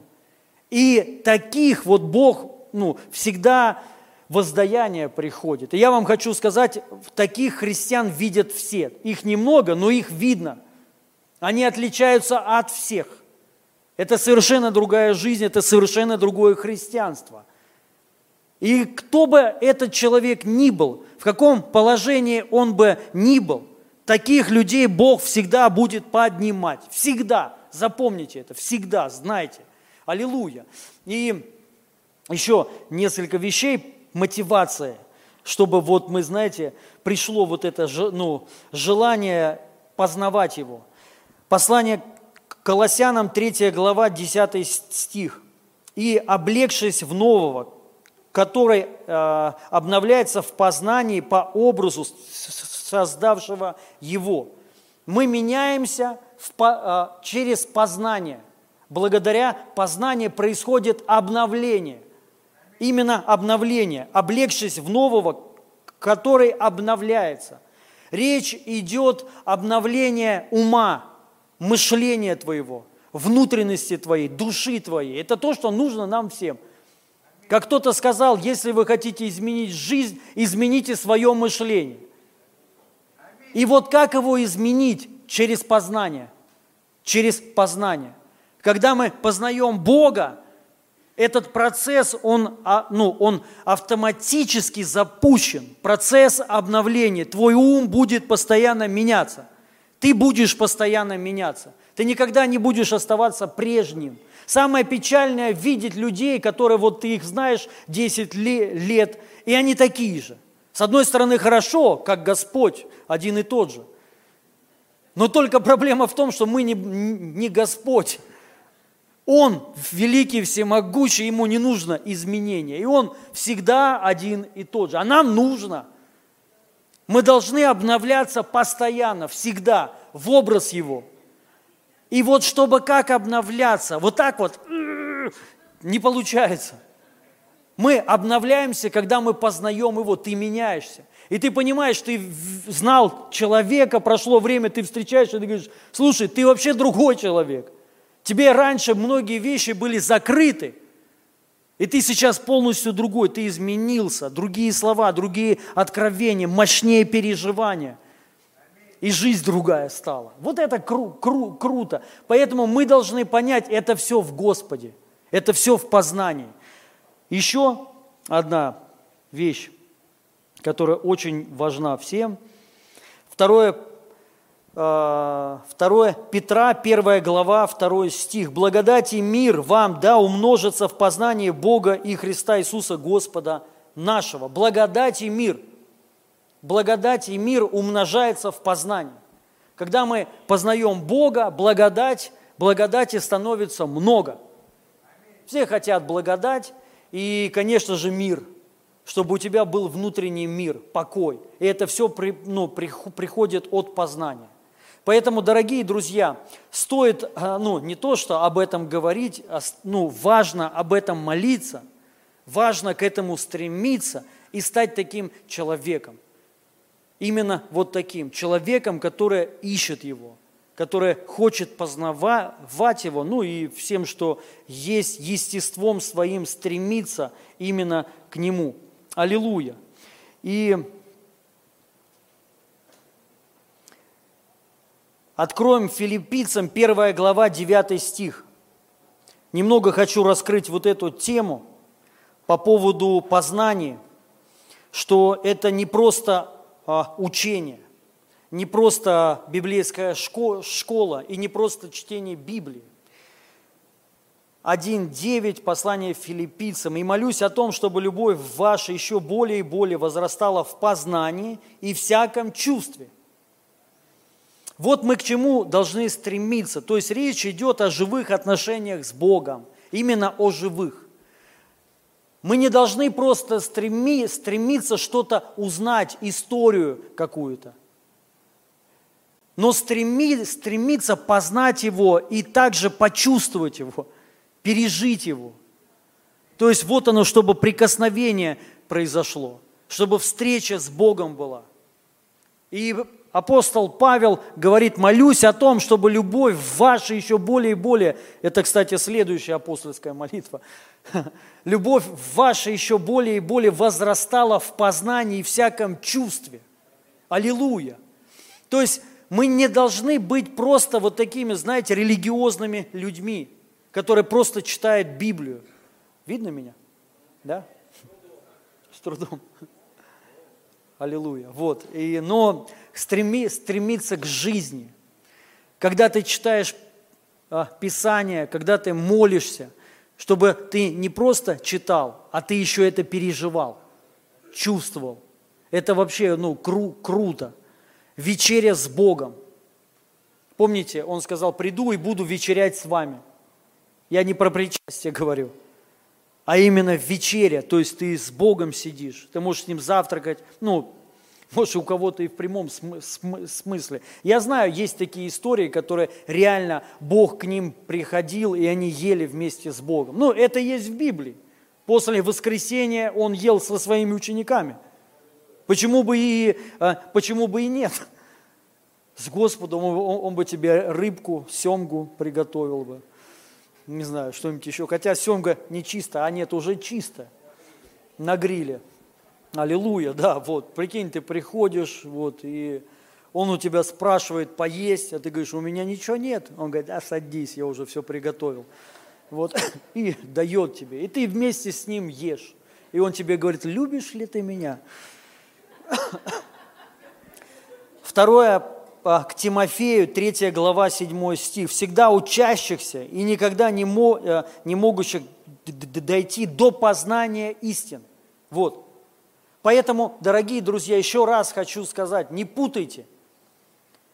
И таких вот Бог ну, всегда воздаяние приходит. И я вам хочу сказать, таких христиан видят все. Их немного, но их видно. Они отличаются от всех. Это совершенно другая жизнь, это совершенно другое христианство. И кто бы этот человек ни был, в каком положении он бы ни был, таких людей Бог всегда будет поднимать. Всегда. Запомните это, всегда, знайте. Аллилуйя. И еще несколько вещей, мотивация, чтобы вот мы, знаете, пришло вот это ну, желание познавать Его. Послание к Колоссянам, 3 глава, 10 стих. «И, облегшись в нового, который э, обновляется в познании по образу создавшего его». Мы меняемся в, э, через познание. Благодаря познанию происходит обновление именно обновление, облегшись в нового, который обновляется. Речь идет обновление ума, мышления твоего, внутренности твоей, души твоей. Это то, что нужно нам всем. Как кто-то сказал, если вы хотите изменить жизнь, измените свое мышление. И вот как его изменить? Через познание. Через познание. Когда мы познаем Бога, этот процесс, он, а, ну, он автоматически запущен, процесс обновления. Твой ум будет постоянно меняться. Ты будешь постоянно меняться. Ты никогда не будешь оставаться прежним. Самое печальное – видеть людей, которые вот ты их знаешь 10 лет, и они такие же. С одной стороны, хорошо, как Господь, один и тот же. Но только проблема в том, что мы не, не Господь. Он великий, всемогущий, ему не нужно изменения. И он всегда один и тот же. А нам нужно. Мы должны обновляться постоянно, всегда, в образ его. И вот чтобы как обновляться, вот так вот не получается. Мы обновляемся, когда мы познаем его, ты меняешься. И ты понимаешь, ты знал человека, прошло время, ты встречаешь, и ты говоришь, слушай, ты вообще другой человек. Тебе раньше многие вещи были закрыты, и ты сейчас полностью другой, ты изменился, другие слова, другие откровения, мощнее переживания. И жизнь другая стала. Вот это кру- кру- круто. Поэтому мы должны понять, это все в Господе, это все в познании. Еще одна вещь, которая очень важна всем. Второе 2 Петра, 1 глава, 2 стих. «Благодать и мир вам да умножится в познании Бога и Христа Иисуса Господа нашего». Благодать и мир. Благодать и мир умножается в познании. Когда мы познаем Бога, благодать, благодати становится много. Все хотят благодать и, конечно же, мир – чтобы у тебя был внутренний мир, покой. И это все при, ну, приходит от познания. Поэтому, дорогие друзья, стоит, э, ну, не то, что об этом говорить, а, ну, важно об этом молиться, важно к этому стремиться и стать таким человеком. Именно вот таким человеком, который ищет его, который хочет познавать его, ну и всем, что есть естеством своим стремиться именно к нему. Аллилуйя. И Откроем филиппийцам 1 глава 9 стих. Немного хочу раскрыть вот эту тему по поводу познания, что это не просто а, учение, не просто библейская школа и не просто чтение Библии, 1.9, послание филиппийцам. «И молюсь о том, чтобы любовь ваша еще более и более возрастала в познании и всяком чувстве». Вот мы к чему должны стремиться. То есть речь идет о живых отношениях с Богом, именно о живых. Мы не должны просто стреми, стремиться что-то узнать, историю какую-то, но стреми, стремиться познать Его и также почувствовать Его – пережить его. То есть вот оно, чтобы прикосновение произошло, чтобы встреча с Богом была. И апостол Павел говорит, молюсь о том, чтобы любовь ваша еще более и более, это, кстати, следующая апостольская молитва, любовь ваша еще более и более возрастала в познании и всяком чувстве. Аллилуйя. То есть мы не должны быть просто вот такими, знаете, религиозными людьми который просто читает Библию. Видно меня? Да? С трудом. Аллилуйя. Вот. И, но стреми, стремиться к жизни. Когда ты читаешь а, Писание, когда ты молишься, чтобы ты не просто читал, а ты еще это переживал, чувствовал. Это вообще ну, кру, круто. Вечеря с Богом. Помните, он сказал, приду и буду вечерять с вами. Я не про причастие говорю, а именно вечеря, то есть ты с Богом сидишь, ты можешь с Ним завтракать, ну, может, у кого-то и в прямом смысле. Я знаю, есть такие истории, которые реально Бог к ним приходил, и они ели вместе с Богом. Ну, это есть в Библии. После воскресения он ел со своими учениками. Почему бы и, а, почему бы и нет? С Господом он, он бы тебе рыбку, семгу приготовил бы не знаю, что-нибудь еще. Хотя семга не чисто, а нет, уже чисто на гриле. Аллилуйя, да, вот, прикинь, ты приходишь, вот, и он у тебя спрашивает поесть, а ты говоришь, у меня ничего нет. Он говорит, а садись, я уже все приготовил. Вот, и дает тебе, и ты вместе с ним ешь. И он тебе говорит, любишь ли ты меня? Второе к Тимофею, 3 глава, 7 стих. «Всегда учащихся и никогда не, мо, э, не могущих дойти до познания истин». Вот. Поэтому, дорогие друзья, еще раз хочу сказать, не путайте.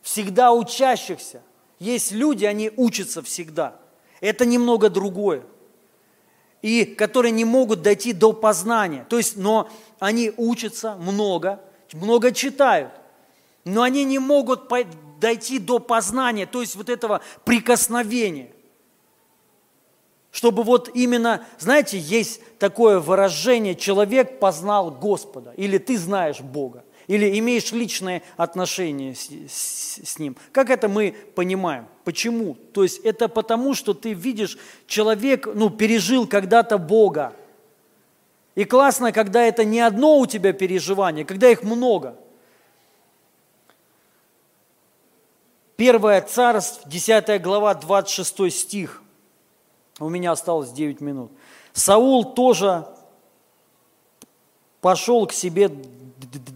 Всегда учащихся. Есть люди, они учатся всегда. Это немного другое. И которые не могут дойти до познания. То есть, но они учатся много, много читают но они не могут дойти до познания, то есть вот этого прикосновения. Чтобы вот именно, знаете, есть такое выражение, человек познал Господа, или ты знаешь Бога, или имеешь личное отношение с, с, с Ним. Как это мы понимаем? Почему? То есть это потому, что ты видишь, человек ну, пережил когда-то Бога. И классно, когда это не одно у тебя переживание, когда их много – Первое царство, 10 глава, 26 стих. У меня осталось 9 минут. Саул тоже пошел к себе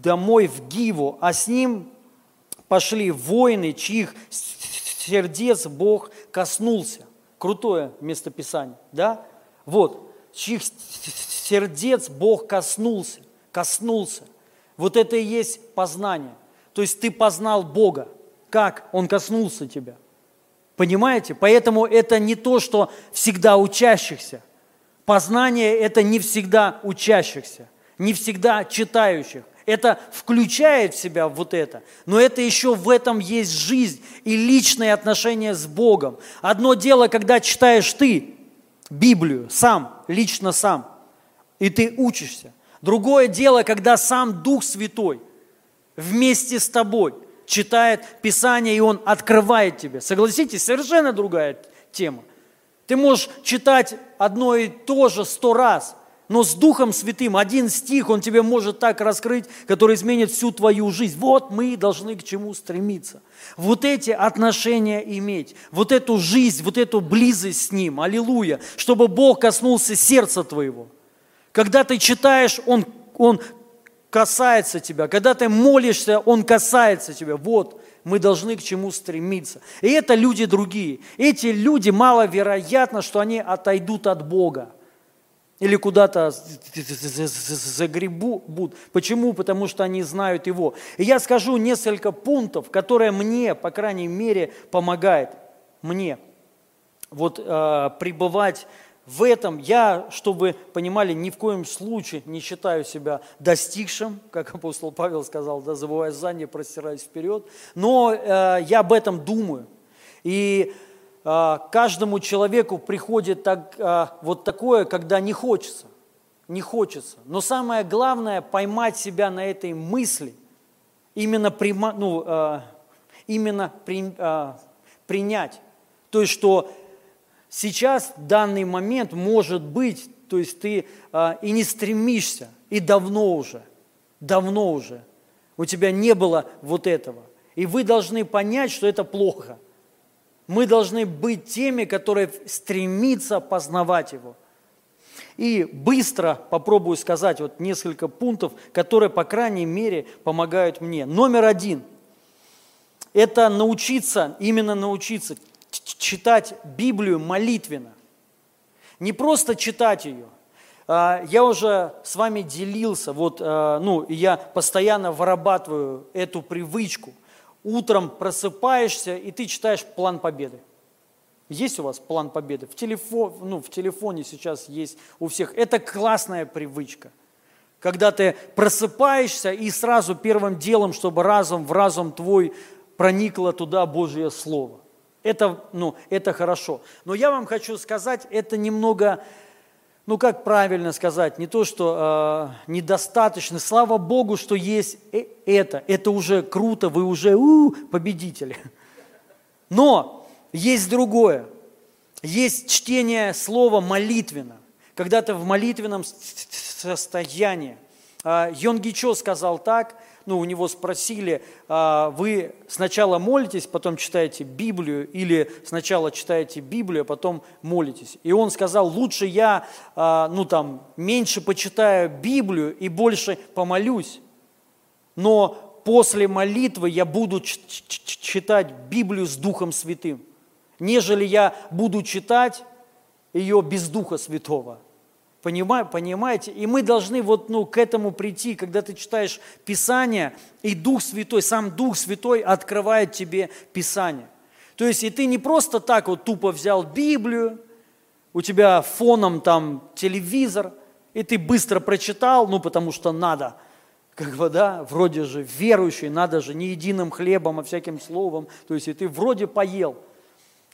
домой в Гиву, а с ним пошли воины, чьих сердец Бог коснулся. Крутое местописание, да? Вот, чьих сердец Бог коснулся, коснулся. Вот это и есть познание. То есть ты познал Бога как Он коснулся тебя. Понимаете? Поэтому это не то, что всегда учащихся. Познание – это не всегда учащихся, не всегда читающих. Это включает в себя вот это. Но это еще в этом есть жизнь и личные отношения с Богом. Одно дело, когда читаешь ты Библию сам, лично сам, и ты учишься. Другое дело, когда сам Дух Святой вместе с тобой – читает Писание, и он открывает тебе. Согласитесь, совершенно другая тема. Ты можешь читать одно и то же сто раз, но с Духом Святым один стих он тебе может так раскрыть, который изменит всю твою жизнь. Вот мы должны к чему стремиться. Вот эти отношения иметь, вот эту жизнь, вот эту близость с Ним, аллилуйя, чтобы Бог коснулся сердца твоего. Когда ты читаешь, Он, он касается тебя. Когда ты молишься, Он касается тебя. Вот, Мы должны к чему стремиться. И это люди другие. Эти люди маловероятно, что они отойдут от Бога или куда-то загребут. Почему? Потому что они знают Его. И я скажу несколько пунктов, которые мне, по крайней мере, помогают мне вот э, пребывать в этом я, чтобы понимали, ни в коем случае не считаю себя достигшим, как апостол Павел сказал, да, забывая заднее, простираясь вперед, но э, я об этом думаю. И э, каждому человеку приходит так, э, вот такое, когда не хочется, не хочется. Но самое главное поймать себя на этой мысли, именно, прима, ну, э, именно при, э, принять. То есть, что сейчас, данный момент, может быть, то есть ты а, и не стремишься, и давно уже, давно уже у тебя не было вот этого. И вы должны понять, что это плохо. Мы должны быть теми, которые стремятся познавать Его. И быстро попробую сказать вот несколько пунктов, которые, по крайней мере, помогают мне. Номер один – это научиться, именно научиться читать Библию молитвенно. Не просто читать ее. А, я уже с вами делился, вот, а, ну, я постоянно вырабатываю эту привычку. Утром просыпаешься, и ты читаешь план победы. Есть у вас план победы? В, телефон, ну, в телефоне сейчас есть у всех. Это классная привычка. Когда ты просыпаешься и сразу первым делом, чтобы разум в разум твой проникло туда Божье Слово. Это, ну, это хорошо. Но я вам хочу сказать, это немного, ну как правильно сказать, не то, что э, недостаточно. Слава Богу, что есть э, это. Это уже круто, вы уже у, победители. Но есть другое. Есть чтение слова молитвенно. Когда ты в молитвенном состоянии. А, Йонги Чо сказал так – ну, у него спросили, а, вы сначала молитесь, потом читаете Библию, или сначала читаете Библию, а потом молитесь. И он сказал, лучше я, а, ну, там, меньше почитаю Библию и больше помолюсь, но после молитвы я буду читать Библию с Духом Святым, нежели я буду читать ее без Духа Святого. Понимаете? И мы должны вот ну, к этому прийти, когда ты читаешь Писание, и Дух Святой, сам Дух Святой открывает тебе Писание. То есть и ты не просто так вот тупо взял Библию, у тебя фоном там телевизор, и ты быстро прочитал, ну потому что надо, как бы, да, вроде же верующий, надо же не единым хлебом, а всяким словом, то есть и ты вроде поел,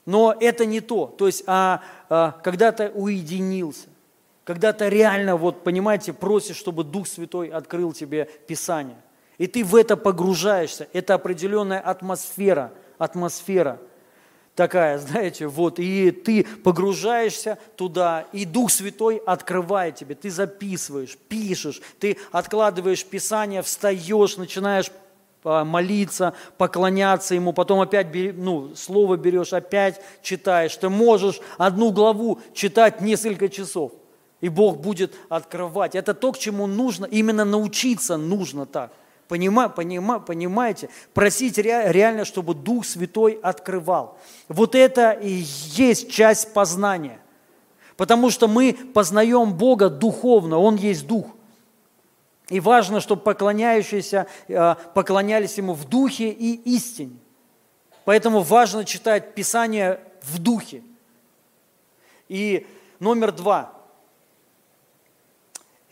но это не то, то есть а, а, когда ты уединился, когда ты реально, вот, понимаете, просишь, чтобы Дух Святой открыл тебе Писание. И ты в это погружаешься. Это определенная атмосфера, атмосфера такая, знаете, вот, и ты погружаешься туда, и Дух Святой открывает тебе, ты записываешь, пишешь, ты откладываешь Писание, встаешь, начинаешь а, молиться, поклоняться Ему, потом опять ну, слово берешь, опять читаешь. Ты можешь одну главу читать несколько часов – и Бог будет открывать. Это то, к чему нужно, именно научиться нужно так. Понима, понима, понимаете? Просить реально, чтобы Дух Святой открывал. Вот это и есть часть познания. Потому что мы познаем Бога духовно, Он есть Дух. И важно, чтобы поклоняющиеся э, поклонялись Ему в Духе и истине. Поэтому важно читать Писание в Духе. И номер два –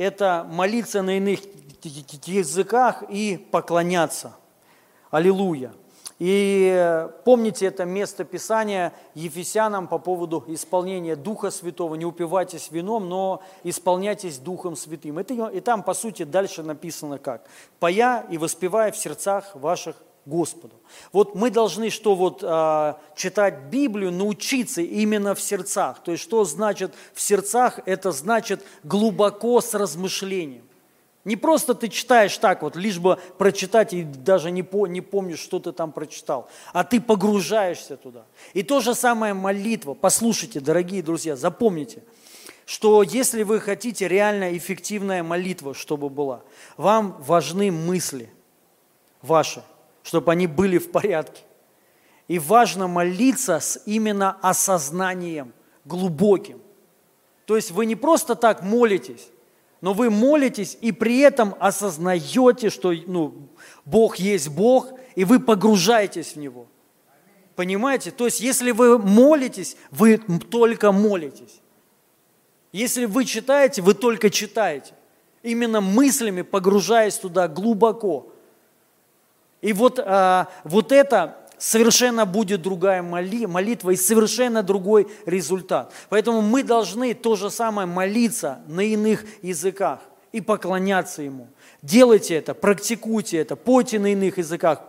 это молиться на иных языках и поклоняться. Аллилуйя. И помните это место Писания Ефесянам по поводу исполнения Духа Святого. Не упивайтесь вином, но исполняйтесь Духом Святым. Это, и там, по сути, дальше написано как? «Пая и воспевая в сердцах ваших Господу. Вот мы должны что вот а, читать Библию, научиться именно в сердцах. То есть что значит в сердцах? Это значит глубоко с размышлением. Не просто ты читаешь так вот, лишь бы прочитать и даже не, по, не помнишь, что ты там прочитал, а ты погружаешься туда. И то же самое молитва. Послушайте, дорогие друзья, запомните, что если вы хотите реально эффективная молитва, чтобы была, вам важны мысли ваши – чтобы они были в порядке. И важно молиться с именно осознанием, глубоким. То есть вы не просто так молитесь, но вы молитесь и при этом осознаете, что ну, Бог есть Бог, и вы погружаетесь в Него. Понимаете? То есть если вы молитесь, вы только молитесь. Если вы читаете, вы только читаете. Именно мыслями погружаясь туда глубоко. И вот, а, вот это совершенно будет другая моли, молитва и совершенно другой результат. Поэтому мы должны то же самое молиться на иных языках и поклоняться Ему. Делайте это, практикуйте это, пойте на иных языках,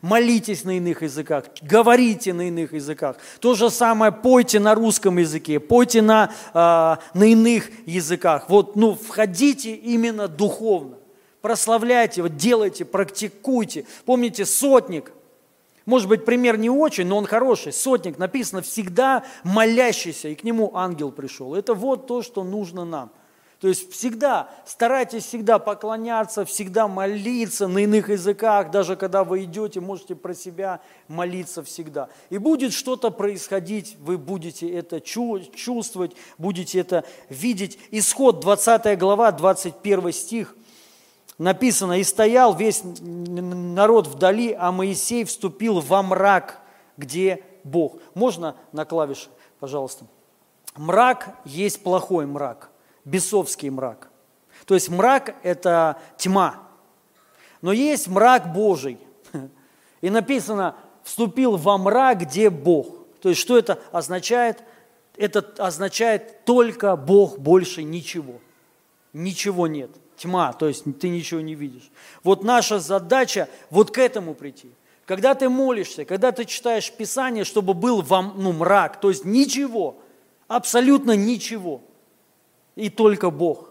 молитесь на иных языках, говорите на иных языках. То же самое пойте на русском языке, пойте на, э, на иных языках. Вот, ну, входите именно духовно, прославляйте, вот, делайте, практикуйте. Помните, сотник, может быть, пример не очень, но он хороший. Сотник написано всегда молящийся, и к нему ангел пришел. Это вот то, что нужно нам – то есть всегда, старайтесь всегда поклоняться, всегда молиться на иных языках, даже когда вы идете, можете про себя молиться всегда. И будет что-то происходить, вы будете это чувствовать, будете это видеть. Исход 20 глава, 21 стих написано, «И стоял весь народ вдали, а Моисей вступил во мрак, где Бог». Можно на клавиши, пожалуйста? Мрак есть плохой мрак бесовский мрак. То есть мрак – это тьма. Но есть мрак Божий. И написано, вступил во мрак, где Бог. То есть что это означает? Это означает только Бог, больше ничего. Ничего нет. Тьма, то есть ты ничего не видишь. Вот наша задача вот к этому прийти. Когда ты молишься, когда ты читаешь Писание, чтобы был вам ну, мрак, то есть ничего, абсолютно ничего – и только Бог.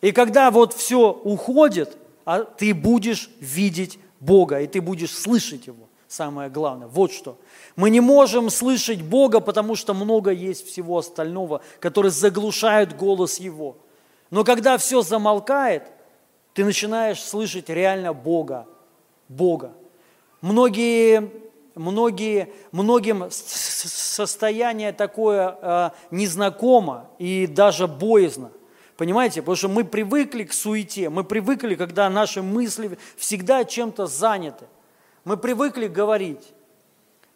И когда вот все уходит, а ты будешь видеть Бога, и ты будешь слышать Его. Самое главное. Вот что. Мы не можем слышать Бога, потому что много есть всего остального, который заглушает голос Его. Но когда все замолкает, ты начинаешь слышать реально Бога. Бога. Многие многие, многим состояние такое э, незнакомо и даже боязно. Понимаете? Потому что мы привыкли к суете, мы привыкли, когда наши мысли всегда чем-то заняты. Мы привыкли говорить,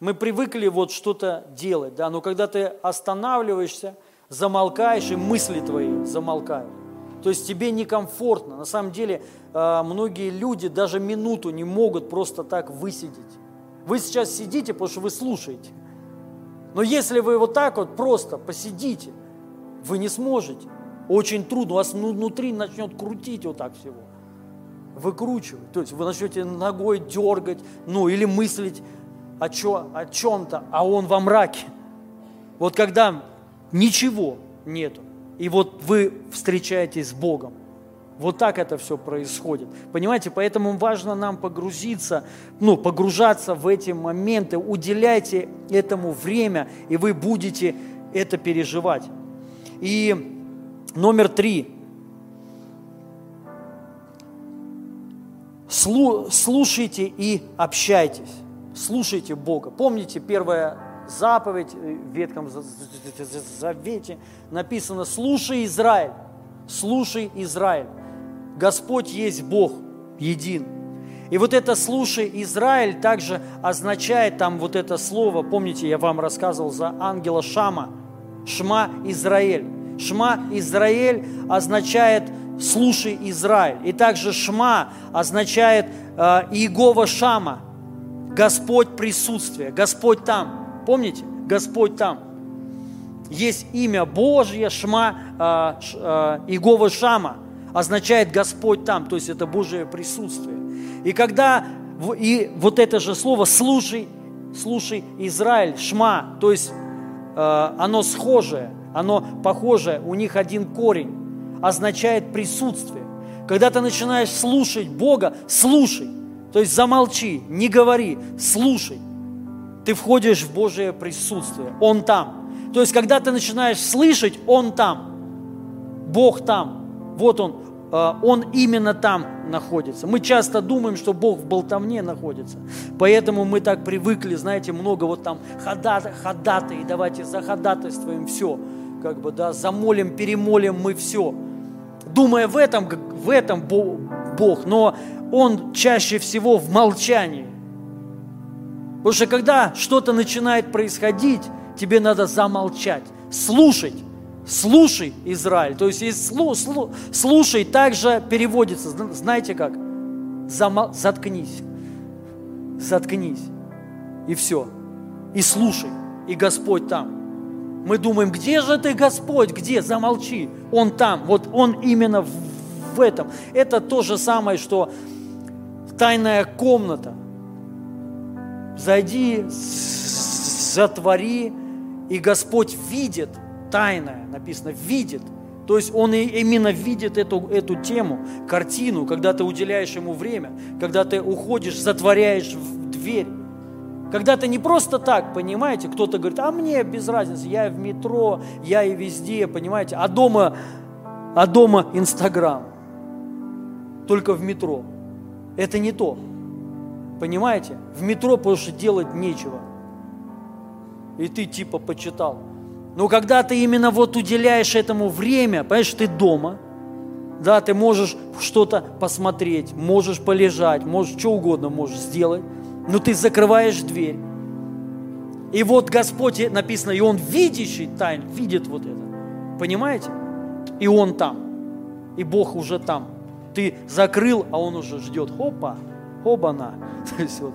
мы привыкли вот что-то делать, да, но когда ты останавливаешься, замолкаешь, и мысли твои замолкают. То есть тебе некомфортно. На самом деле э, многие люди даже минуту не могут просто так высидеть. Вы сейчас сидите, потому что вы слушаете. Но если вы вот так вот просто посидите, вы не сможете. Очень трудно, у вас внутри начнет крутить вот так всего. Выкручивать. То есть вы начнете ногой дергать, ну или мыслить о, чё, о чем-то, а он во мраке. Вот когда ничего нету, и вот вы встречаетесь с Богом, вот так это все происходит. Понимаете, поэтому важно нам погрузиться, ну, погружаться в эти моменты. Уделяйте этому время, и вы будете это переживать. И номер три. Слушайте и общайтесь. Слушайте Бога. Помните, первая заповедь в Ветхом Завете написано «Слушай, Израиль, слушай, Израиль». Господь есть Бог един. И вот это «слушай, Израиль» также означает там вот это слово, помните, я вам рассказывал за ангела Шама, Шма Израиль. Шма Израиль означает «слушай, Израиль». И также Шма означает э, Иегова Шама, Господь присутствие, Господь там. Помните? Господь там. Есть имя Божье, Шма, э, э, Иегова Шама – означает Господь там, то есть это Божие присутствие. И когда, и вот это же слово «слушай», «слушай Израиль», «шма», то есть э, оно схожее, оно похожее, у них один корень, означает присутствие. Когда ты начинаешь слушать Бога, слушай, то есть замолчи, не говори, слушай. Ты входишь в Божие присутствие, Он там. То есть, когда ты начинаешь слышать, Он там, Бог там, вот Он, э, Он именно там находится. Мы часто думаем, что Бог в болтовне находится. Поэтому мы так привыкли, знаете, много вот там ходат, ходатай, давайте заходатайствуем все. Как бы, да, замолим, перемолим мы все. Думая в этом, в этом Бог, но Он чаще всего в молчании. Потому что когда что-то начинает происходить, тебе надо замолчать, слушать. Слушай, Израиль. То есть, слу, слу, слушай также переводится, знаете как? Замол, заткнись. Заткнись. И все. И слушай. И Господь там. Мы думаем, где же ты, Господь? Где? Замолчи. Он там. Вот Он именно в, в этом. Это то же самое, что тайная комната. Зайди, затвори, и Господь видит – тайное, написано, видит. То есть он именно видит эту, эту тему, картину, когда ты уделяешь ему время, когда ты уходишь, затворяешь дверь. Когда ты не просто так, понимаете, кто-то говорит, а мне без разницы, я и в метро, я и везде, понимаете, а дома, а дома Инстаграм, только в метро. Это не то, понимаете? В метро, потому что делать нечего. И ты типа почитал. Но когда ты именно вот уделяешь этому время, понимаешь, ты дома, да, ты можешь что-то посмотреть, можешь полежать, можешь что угодно можешь сделать, но ты закрываешь дверь. И вот Господь, написано, и Он видящий тайн, видит вот это. Понимаете? И Он там. И Бог уже там. Ты закрыл, а Он уже ждет. Хопа, хобана. То есть вот,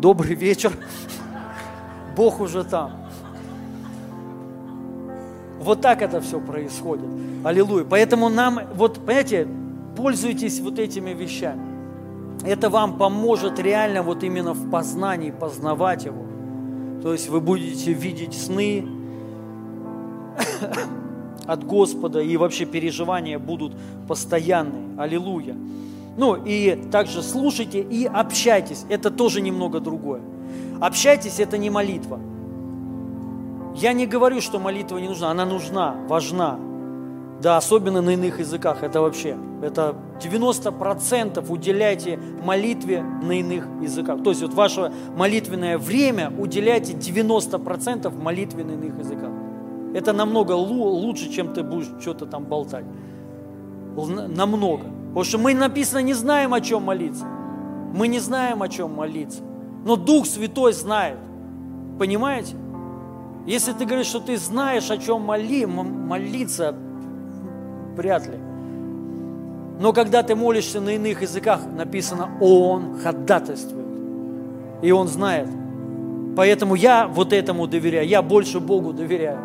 добрый вечер. Бог уже там. Вот так это все происходит. Аллилуйя. Поэтому нам, вот, понимаете, пользуйтесь вот этими вещами. Это вам поможет реально вот именно в познании, познавать Его. То есть вы будете видеть сны от Господа, и вообще переживания будут постоянные. Аллилуйя. Ну и также слушайте и общайтесь. Это тоже немного другое. Общайтесь – это не молитва. Я не говорю, что молитва не нужна, она нужна, важна. Да, особенно на иных языках, это вообще, это 90% уделяйте молитве на иных языках. То есть вот ваше молитвенное время уделяйте 90% молитве на иных языках. Это намного лучше, чем ты будешь что-то там болтать. Намного. Потому что мы, написано, не знаем, о чем молиться. Мы не знаем, о чем молиться. Но Дух Святой знает. Понимаете? Если ты говоришь, что ты знаешь, о чем моли, молиться, вряд ли. Но когда ты молишься на иных языках, написано, Он ходатайствует. И Он знает. Поэтому я вот этому доверяю, я больше Богу доверяю.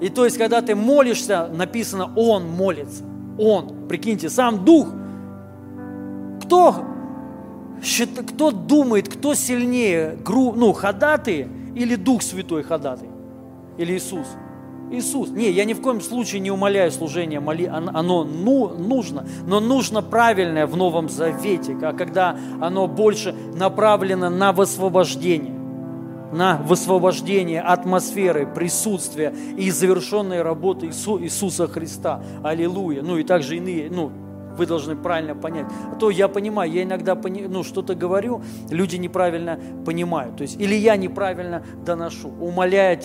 И то есть, когда ты молишься, написано, Он молится. Он, прикиньте, сам Дух. Кто, кто думает, кто сильнее, ну, ходатай или Дух Святой ходатай? или Иисус? Иисус. Не, я ни в коем случае не умоляю служение, моли, оно ну, нужно, но нужно правильное в Новом Завете, когда оно больше направлено на высвобождение, на высвобождение атмосферы, присутствия и завершенной работы Иису, Иисуса Христа. Аллилуйя. Ну и также иные, ну, вы должны правильно понять. А то я понимаю, я иногда пони, ну, что-то говорю, люди неправильно понимают. То есть, или я неправильно доношу, умоляя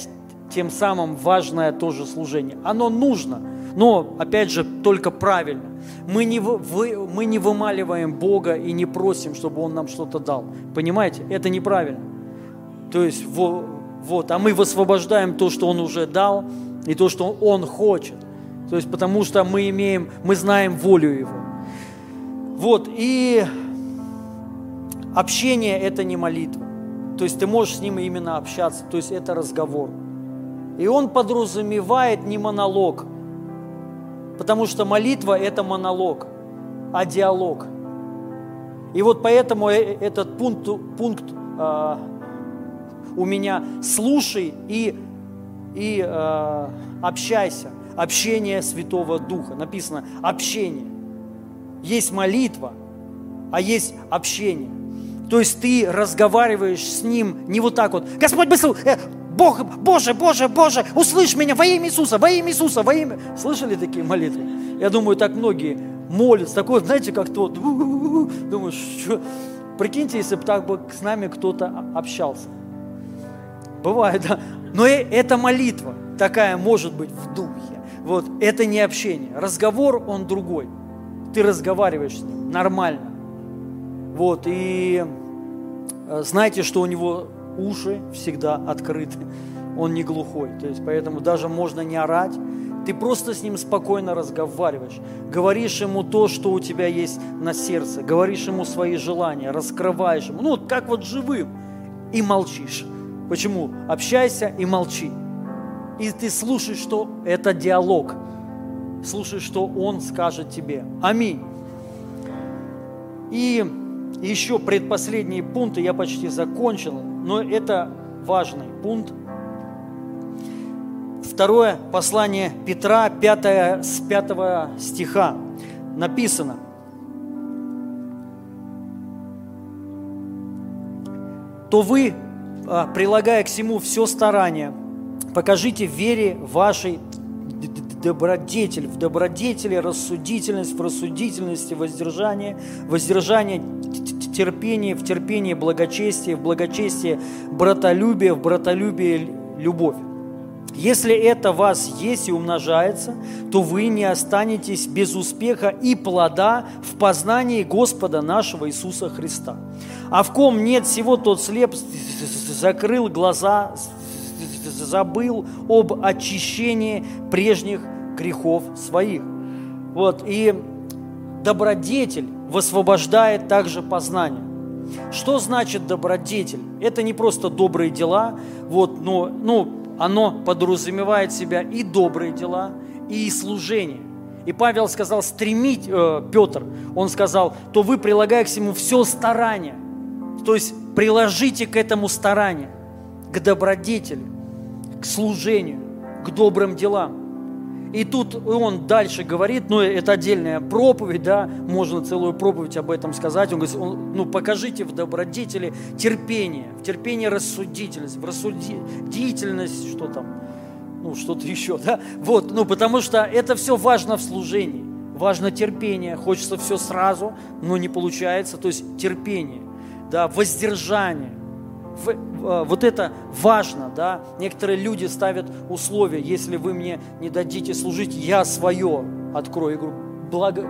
тем самым важное тоже служение. Оно нужно, но, опять же, только правильно. Мы не, вы, мы не вымаливаем Бога и не просим, чтобы Он нам что-то дал. Понимаете? Это неправильно. То есть, вот, вот, а мы высвобождаем то, что Он уже дал, и то, что Он хочет. То есть, потому что мы имеем, мы знаем волю Его. Вот, и общение – это не молитва. То есть, ты можешь с Ним именно общаться, то есть, это разговор. И он подразумевает не монолог, потому что молитва – это монолог, а диалог. И вот поэтому э, этот пункт, пункт э, у меня «слушай и, и э, общайся». Общение Святого Духа. Написано «общение». Есть молитва, а есть общение. То есть ты разговариваешь с Ним не вот так вот. Господь, быстро, э, Бог, Боже, Боже, Боже, услышь меня во имя Иисуса, во имя Иисуса, во имя... Слышали такие молитвы? Я думаю, так многие молится. Такой, знаете, как тот, думаешь, что... Прикиньте, если бы так бы с нами кто-то общался. Бывает, да. Но это молитва такая может быть в духе. Вот, это не общение. Разговор, он другой. Ты разговариваешь с ним нормально. Вот, и э, знаете, что у него уши всегда открыты. Он не глухой. То есть, поэтому даже можно не орать. Ты просто с ним спокойно разговариваешь. Говоришь ему то, что у тебя есть на сердце. Говоришь ему свои желания, раскрываешь ему. Ну, как вот живым. И молчишь. Почему? Общайся и молчи. И ты слушаешь, что это диалог. Слушай, что Он скажет тебе. Аминь. И еще предпоследние пункты, я почти закончил, но это важный пункт. Второе послание Петра, 5, с 5 стиха написано. То вы, а, прилагая к всему все старание, покажите в вере вашей добродетель, в добродетели рассудительность, в рассудительности воздержание, воздержание терпение, в терпении благочестие, в благочестии братолюбие, в братолюбии любовь. Если это вас есть и умножается, то вы не останетесь без успеха и плода в познании Господа нашего Иисуса Христа. А в ком нет всего, тот слеп закрыл глаза, забыл об очищении прежних грехов своих. Вот, и добродетель высвобождает также познание. Что значит добродетель? Это не просто добрые дела, вот, но, ну, оно подразумевает себя и добрые дела, и служение. И Павел сказал, стремить, э, Петр, он сказал, то вы, прилагая к всему все старание, то есть приложите к этому старание, к добродетели, служению, к добрым делам. И тут он дальше говорит, ну это отдельная проповедь, да, можно целую проповедь об этом сказать. Он говорит, ну покажите в добродетели терпение, в терпении рассудительность, в рассудительность, что там, ну что-то еще, да. Вот, ну потому что это все важно в служении, важно терпение, хочется все сразу, но не получается, то есть терпение, да, воздержание – вот это важно, да. Некоторые люди ставят условия, если вы мне не дадите служить, я свое открою. Я говорю, благо,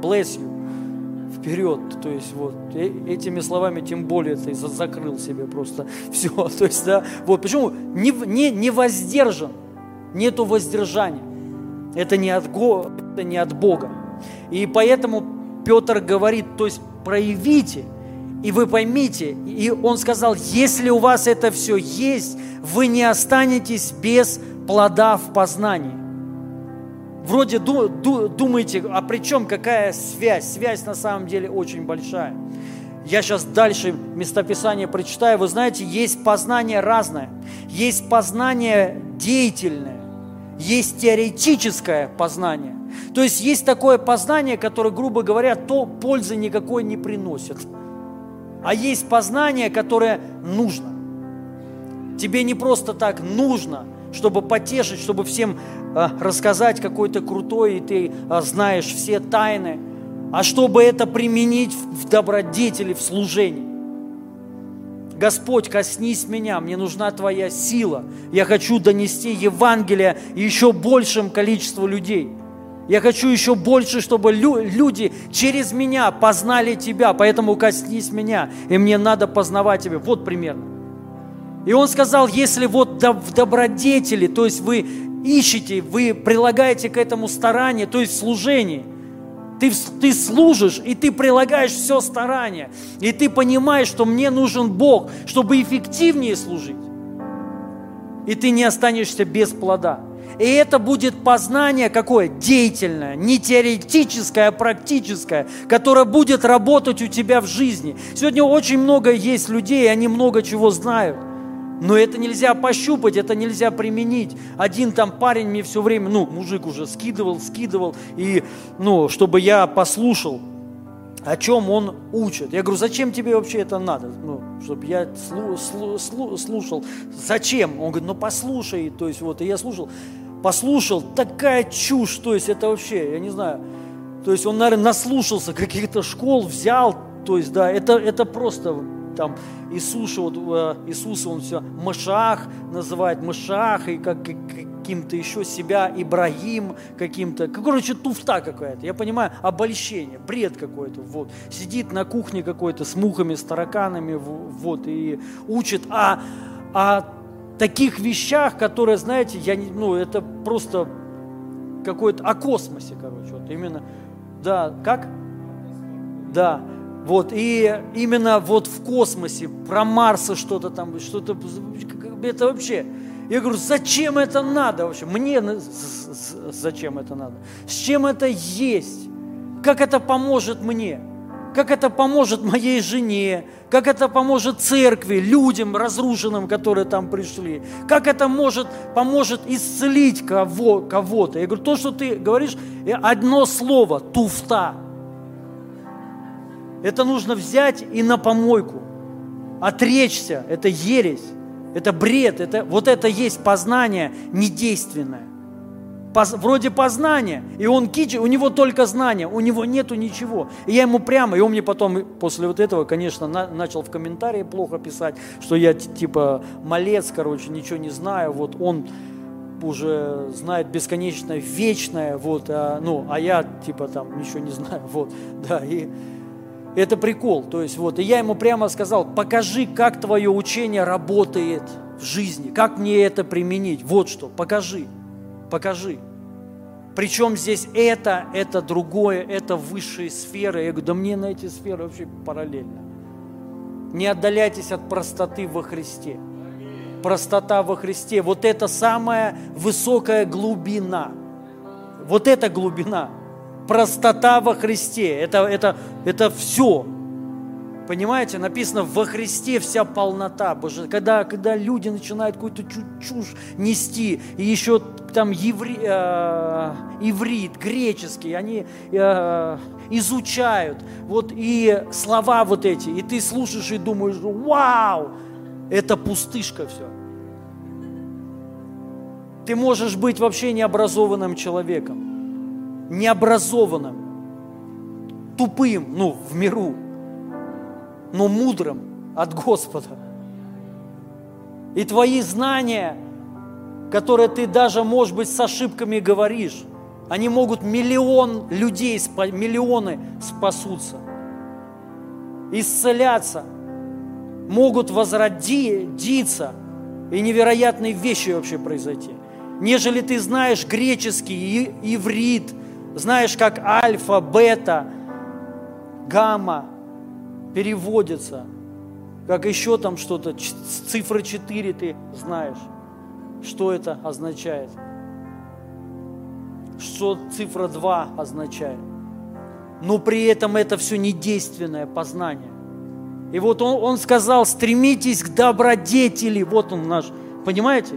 bless you, вперед. То есть вот э, этими словами тем более ты закрыл себе просто все. То есть, да, вот почему не, не, не воздержан, нету воздержания. Это не от, это не от Бога. И поэтому Петр говорит, то есть проявите – и вы поймите, и он сказал, если у вас это все есть, вы не останетесь без плода в познании. Вроде ду, ду, думаете, а при чем какая связь? Связь на самом деле очень большая. Я сейчас дальше местописание прочитаю. Вы знаете, есть познание разное. Есть познание деятельное, есть теоретическое познание. То есть есть такое познание, которое, грубо говоря, то пользы никакой не приносит – а есть познание, которое нужно. Тебе не просто так нужно, чтобы потешить, чтобы всем э, рассказать какой то крутой, и ты э, знаешь все тайны, а чтобы это применить в, добродетели, в служении. Господь, коснись меня, мне нужна Твоя сила. Я хочу донести Евангелие еще большим количеству людей – я хочу еще больше, чтобы люди через меня познали Тебя, поэтому коснись меня, и мне надо познавать Тебя. Вот примерно. И он сказал, если вот в добродетели, то есть вы ищете, вы прилагаете к этому старание, то есть служение, ты, ты служишь, и ты прилагаешь все старание, и ты понимаешь, что мне нужен Бог, чтобы эффективнее служить, и ты не останешься без плода. И это будет познание какое? Деятельное, не теоретическое, а практическое, которое будет работать у тебя в жизни. Сегодня очень много есть людей, они много чего знают. Но это нельзя пощупать, это нельзя применить. Один там парень мне все время, ну, мужик уже скидывал, скидывал, и, ну, чтобы я послушал, о чем он учит. Я говорю, зачем тебе вообще это надо? Ну, чтобы я слу, слу, слушал. Зачем? Он говорит, ну послушай. То есть вот, и я слушал послушал, такая чушь, то есть это вообще, я не знаю, То есть он, наверное, наслушался каких-то школ, взял, то есть, да, это, это просто там Иисуса, вот, э, Иисуса он все Машах называет, Машах, и как, каким-то еще себя Ибрагим каким-то. Короче, туфта какая-то, я понимаю, обольщение, бред какой-то. Вот. Сидит на кухне какой-то с мухами, с тараканами, вот, и учит о, о таких вещах, которые, знаете, я не, ну, это просто какой-то, о космосе, короче, вот именно, да, как? Да, вот, и именно вот в космосе, про Марса что-то там, что-то, это вообще, я говорю, зачем это надо вообще? Мне зачем это надо? С чем это есть? Как это поможет мне? Как это поможет моей жене? Как это поможет церкви, людям разрушенным, которые там пришли? Как это может, поможет исцелить кого, кого-то? Я говорю, то, что ты говоришь, э, одно слово – туфта. Это нужно взять и на помойку. Отречься – это ересь. Это бред, это, вот это есть познание недейственное. Вроде познания, и он кичи, у него только знания, у него нету ничего. И я ему прямо, и он мне потом после вот этого, конечно, на, начал в комментарии плохо писать, что я типа малец, короче, ничего не знаю, вот он уже знает бесконечное, вечное, вот, а, ну, а я типа там ничего не знаю, вот, да, и это прикол. То есть вот, и я ему прямо сказал, покажи, как твое учение работает в жизни, как мне это применить. Вот что, покажи, покажи. Причем здесь это, это другое, это высшие сферы. Я говорю, да мне на эти сферы вообще параллельно. Не отдаляйтесь от простоты во Христе. Простота во Христе. Вот это самая высокая глубина. Вот эта глубина простота во Христе. Это, это, это все. Понимаете, написано во Христе вся полнота. Боже, когда, когда люди начинают какую-то чушь нести, и еще там еври, э, иврит, греческий, они э, изучают, вот и слова вот эти, и ты слушаешь и думаешь, вау, это пустышка все. Ты можешь быть вообще необразованным человеком необразованным, тупым, ну, в миру, но мудрым от Господа. И твои знания, которые ты даже, может быть, с ошибками говоришь, они могут миллион людей, миллионы спасутся, исцеляться, могут возродиться, и невероятные вещи вообще произойти. Нежели ты знаешь греческий, иврит, знаешь, как альфа, бета, гамма переводится, как еще там что-то, цифра 4 ты знаешь, что это означает, что цифра 2 означает. Но при этом это все недейственное познание. И вот он, он сказал, стремитесь к добродетели. Вот он наш, понимаете?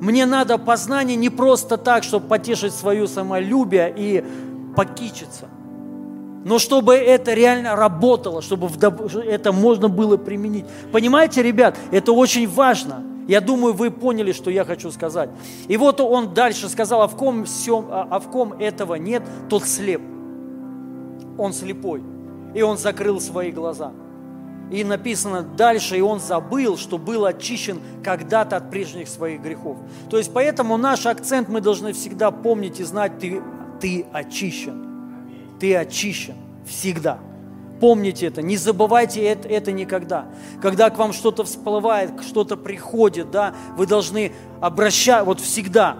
Мне надо познание не просто так, чтобы потешить свое самолюбие и покичиться. Но чтобы это реально работало, чтобы это можно было применить. Понимаете, ребят, это очень важно. Я думаю, вы поняли, что я хочу сказать. И вот он дальше сказал, а в ком, всем, а, а в ком этого нет, тот слеп. Он слепой. И он закрыл свои глаза. И написано дальше, и он забыл, что был очищен когда-то от прежних своих грехов. То есть поэтому наш акцент мы должны всегда помнить и знать, ты, ты очищен. Ты очищен всегда. Помните это, не забывайте это, это никогда. Когда к вам что-то всплывает, что-то приходит, да, вы должны обращать, вот всегда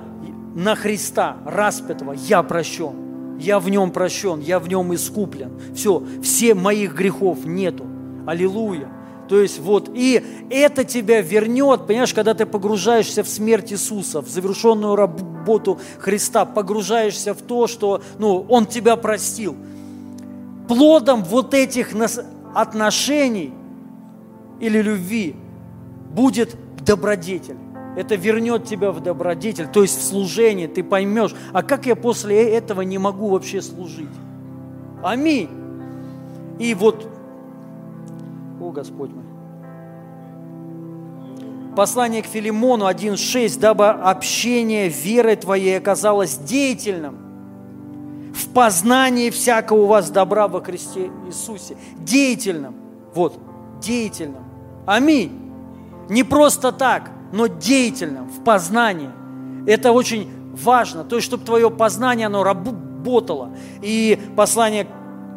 на Христа распятого, я прощен, я в нем прощен, я в нем искуплен. Все, все моих грехов нету. Аллилуйя. То есть вот, и это тебя вернет, понимаешь, когда ты погружаешься в смерть Иисуса, в завершенную работу Христа, погружаешься в то, что, ну, Он тебя простил. Плодом вот этих отношений или любви будет добродетель. Это вернет тебя в добродетель, то есть в служение, ты поймешь, а как я после этого не могу вообще служить? Аминь. И вот о, Господь мой. Послание к Филимону 1.6. «Дабы общение веры твоей оказалось деятельным, в познании всякого у вас добра во Христе Иисусе. Деятельным. Вот, деятельным. Аминь. Не просто так, но деятельным, в познании. Это очень важно. То есть, чтобы твое познание, оно работало. И послание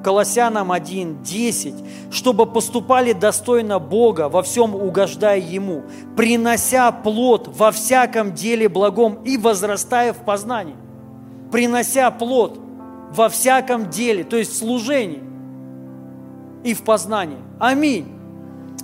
Колоссянам 1, 10, чтобы поступали достойно Бога, во всем угождая Ему, принося плод во всяком деле благом и возрастая в познании. Принося плод во всяком деле, то есть в служении и в познании. Аминь.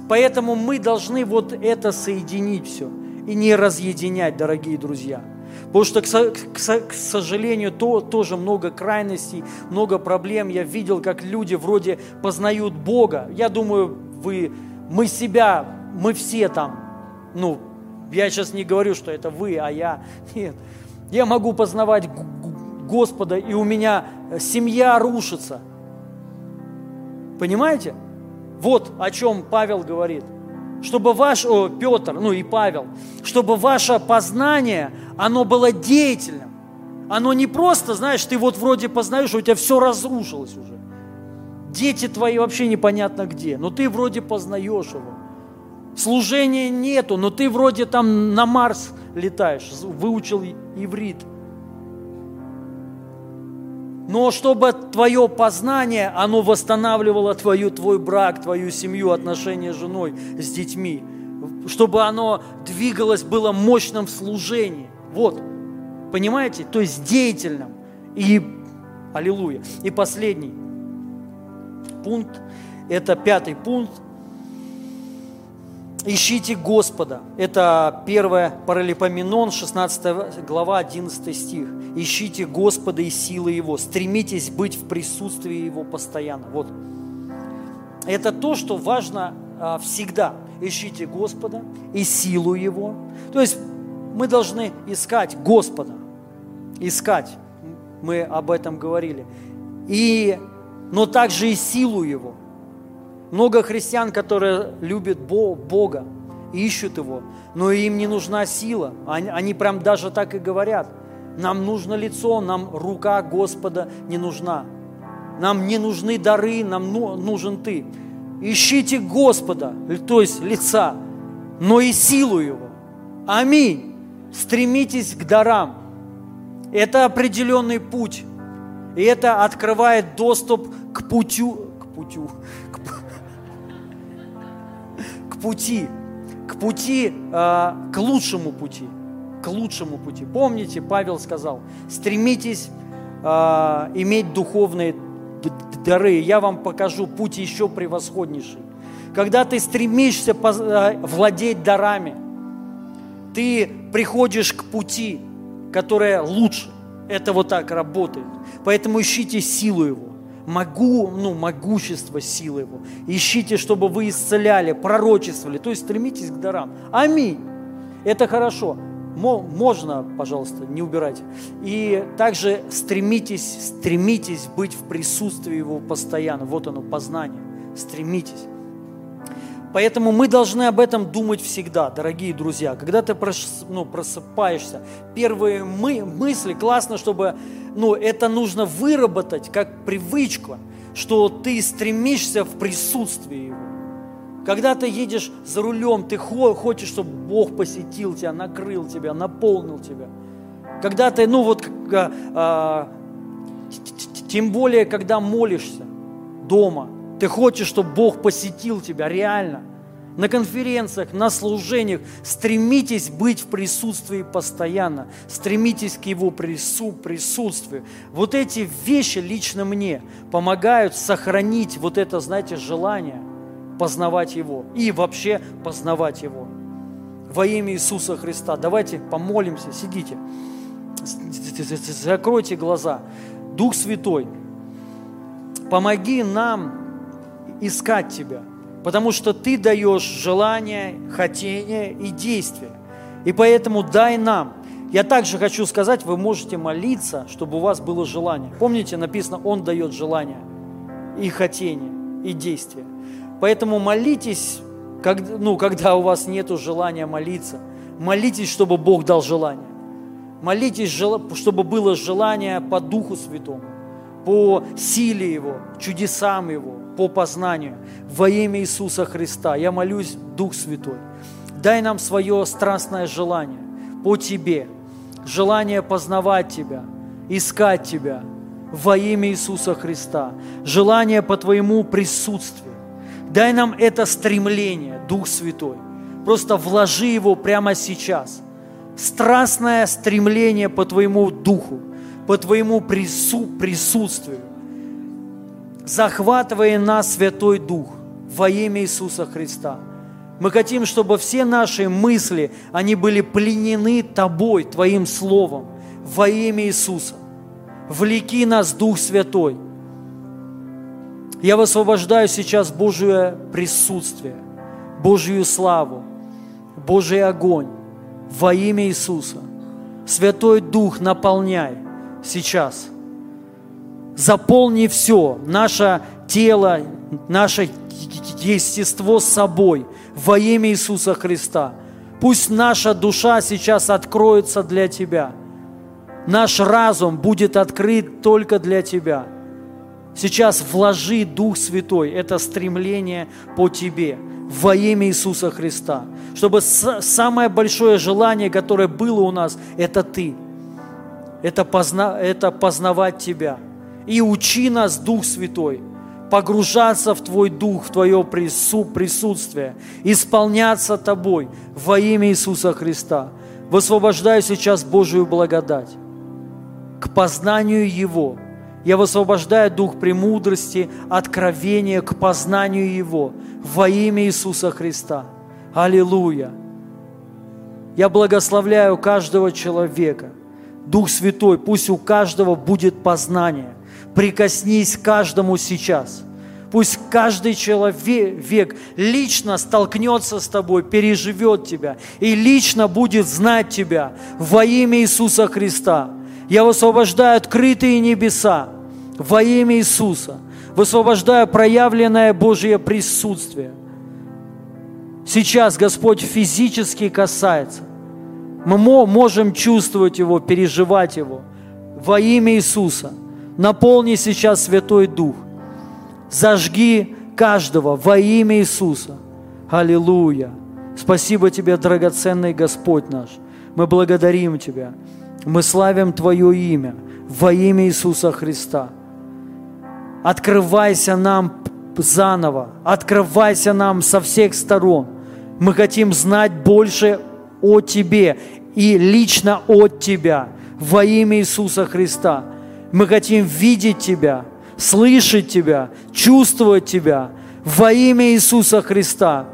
Поэтому мы должны вот это соединить все и не разъединять, дорогие друзья – Потому что, к, сожалению, то, тоже много крайностей, много проблем. Я видел, как люди вроде познают Бога. Я думаю, вы, мы себя, мы все там, ну, я сейчас не говорю, что это вы, а я. Нет. Я могу познавать Господа, и у меня семья рушится. Понимаете? Вот о чем Павел говорит – чтобы ваш, о, Петр, ну и Павел, чтобы ваше познание, оно было деятельным. Оно не просто, знаешь, ты вот вроде познаешь, у тебя все разрушилось уже. Дети твои вообще непонятно где, но ты вроде познаешь его. Служения нету, но ты вроде там на Марс летаешь, выучил иврит – но чтобы твое познание, оно восстанавливало твою, твой брак, твою семью, отношения с женой, с детьми. Чтобы оно двигалось, было мощным в служении. Вот, понимаете? То есть деятельным. И, аллилуйя. И последний пункт, это пятый пункт, Ищите Господа. Это 1 Паралипоменон, 16 глава, 11 стих. Ищите Господа и силы Его. Стремитесь быть в присутствии Его постоянно. Вот. Это то, что важно а, всегда. Ищите Господа и силу Его. То есть мы должны искать Господа. Искать. Мы об этом говорили. И, но также и силу Его. Много христиан, которые любят Бога, ищут Его, но им не нужна сила. Они, они прям даже так и говорят. Нам нужно лицо, нам рука Господа не нужна. Нам не нужны дары, нам ну, нужен Ты. Ищите Господа, то есть лица, но и силу Его. Аминь. Стремитесь к дарам. Это определенный путь. И это открывает доступ к путю, к путю, пути, к пути, э, к лучшему пути, к лучшему пути. Помните, Павел сказал, стремитесь э, иметь духовные дары. Я вам покажу путь еще превосходнейший. Когда ты стремишься э, владеть дарами, ты приходишь к пути, которая лучше. Это вот так работает. Поэтому ищите силу его могу, ну, могущество силы Его. Ищите, чтобы вы исцеляли, пророчествовали, то есть стремитесь к дарам. Аминь. Это хорошо. Можно, пожалуйста, не убирайте. И также стремитесь, стремитесь быть в присутствии Его постоянно. Вот оно, познание. Стремитесь. Поэтому мы должны об этом думать всегда, дорогие друзья. Когда ты ну, просыпаешься, первые мы, мысли, классно, чтобы ну, это нужно выработать как привычку, что ты стремишься в присутствии Его. Когда ты едешь за рулем, ты хочешь, чтобы Бог посетил тебя, накрыл тебя, наполнил тебя. Когда ты, ну вот, а, а, тем более, когда молишься дома – ты хочешь, чтобы Бог посетил тебя реально. На конференциях, на служениях стремитесь быть в присутствии постоянно. Стремитесь к Его прису, присутствию. Вот эти вещи лично мне помогают сохранить вот это, знаете, желание познавать Его и вообще познавать Его. Во имя Иисуса Христа. Давайте помолимся. Сидите. Закройте глаза. Дух Святой, помоги нам искать Тебя, потому что Ты даешь желание, хотение и действие. И поэтому дай нам. Я также хочу сказать, вы можете молиться, чтобы у вас было желание. Помните, написано, Он дает желание и хотение, и действие. Поэтому молитесь, когда, ну, когда у вас нет желания молиться. Молитесь, чтобы Бог дал желание. Молитесь, чтобы было желание по Духу Святому. по силе Его, чудесам Его, по познанию. Во имя Иисуса Христа я молюсь, Дух Святой, дай нам свое страстное желание по Тебе, желание познавать Тебя, искать Тебя во имя Иисуса Христа, желание по Твоему присутствию. Дай нам это стремление, Дух Святой. Просто вложи его прямо сейчас. Страстное стремление по Твоему Духу, по Твоему прису присутствию. Захватывая нас, Святой Дух, во имя Иисуса Христа – мы хотим, чтобы все наши мысли, они были пленены Тобой, Твоим Словом, во имя Иисуса. Влеки нас, Дух Святой. Я высвобождаю сейчас Божье присутствие, Божью славу, Божий огонь во имя Иисуса. Святой Дух наполняй сейчас. Заполни все, наше тело, наше естество с собой – во имя Иисуса Христа. Пусть наша душа сейчас откроется для Тебя. Наш разум будет открыт только для Тебя. Сейчас вложи Дух Святой, это стремление по Тебе во имя Иисуса Христа. Чтобы самое большое желание, которое было у нас, это Ты. Это, позна, это познавать Тебя. И учи нас, Дух Святой, погружаться в Твой Дух, в Твое присутствие, исполняться Тобой во имя Иисуса Христа. Высвобождаю сейчас Божию благодать к познанию Его. Я высвобождаю дух премудрости, откровения к познанию Его во имя Иисуса Христа. Аллилуйя! Я благословляю каждого человека. Дух Святой, пусть у каждого будет познание – Прикоснись каждому сейчас. Пусть каждый человек лично столкнется с тобой, переживет тебя и лично будет знать тебя во имя Иисуса Христа. Я высвобождаю открытые небеса во имя Иисуса. Высвобождаю проявленное Божье присутствие. Сейчас Господь физически касается. Мы можем чувствовать Его, переживать Его во имя Иисуса – Наполни сейчас Святой Дух. Зажги каждого во имя Иисуса. Аллилуйя. Спасибо Тебе, драгоценный Господь наш. Мы благодарим Тебя. Мы славим Твое имя во имя Иисуса Христа. Открывайся нам заново, открывайся нам со всех сторон. Мы хотим знать больше о Тебе и лично от Тебя во имя Иисуса Христа. Мы хотим видеть Тебя, слышать Тебя, чувствовать Тебя во имя Иисуса Христа.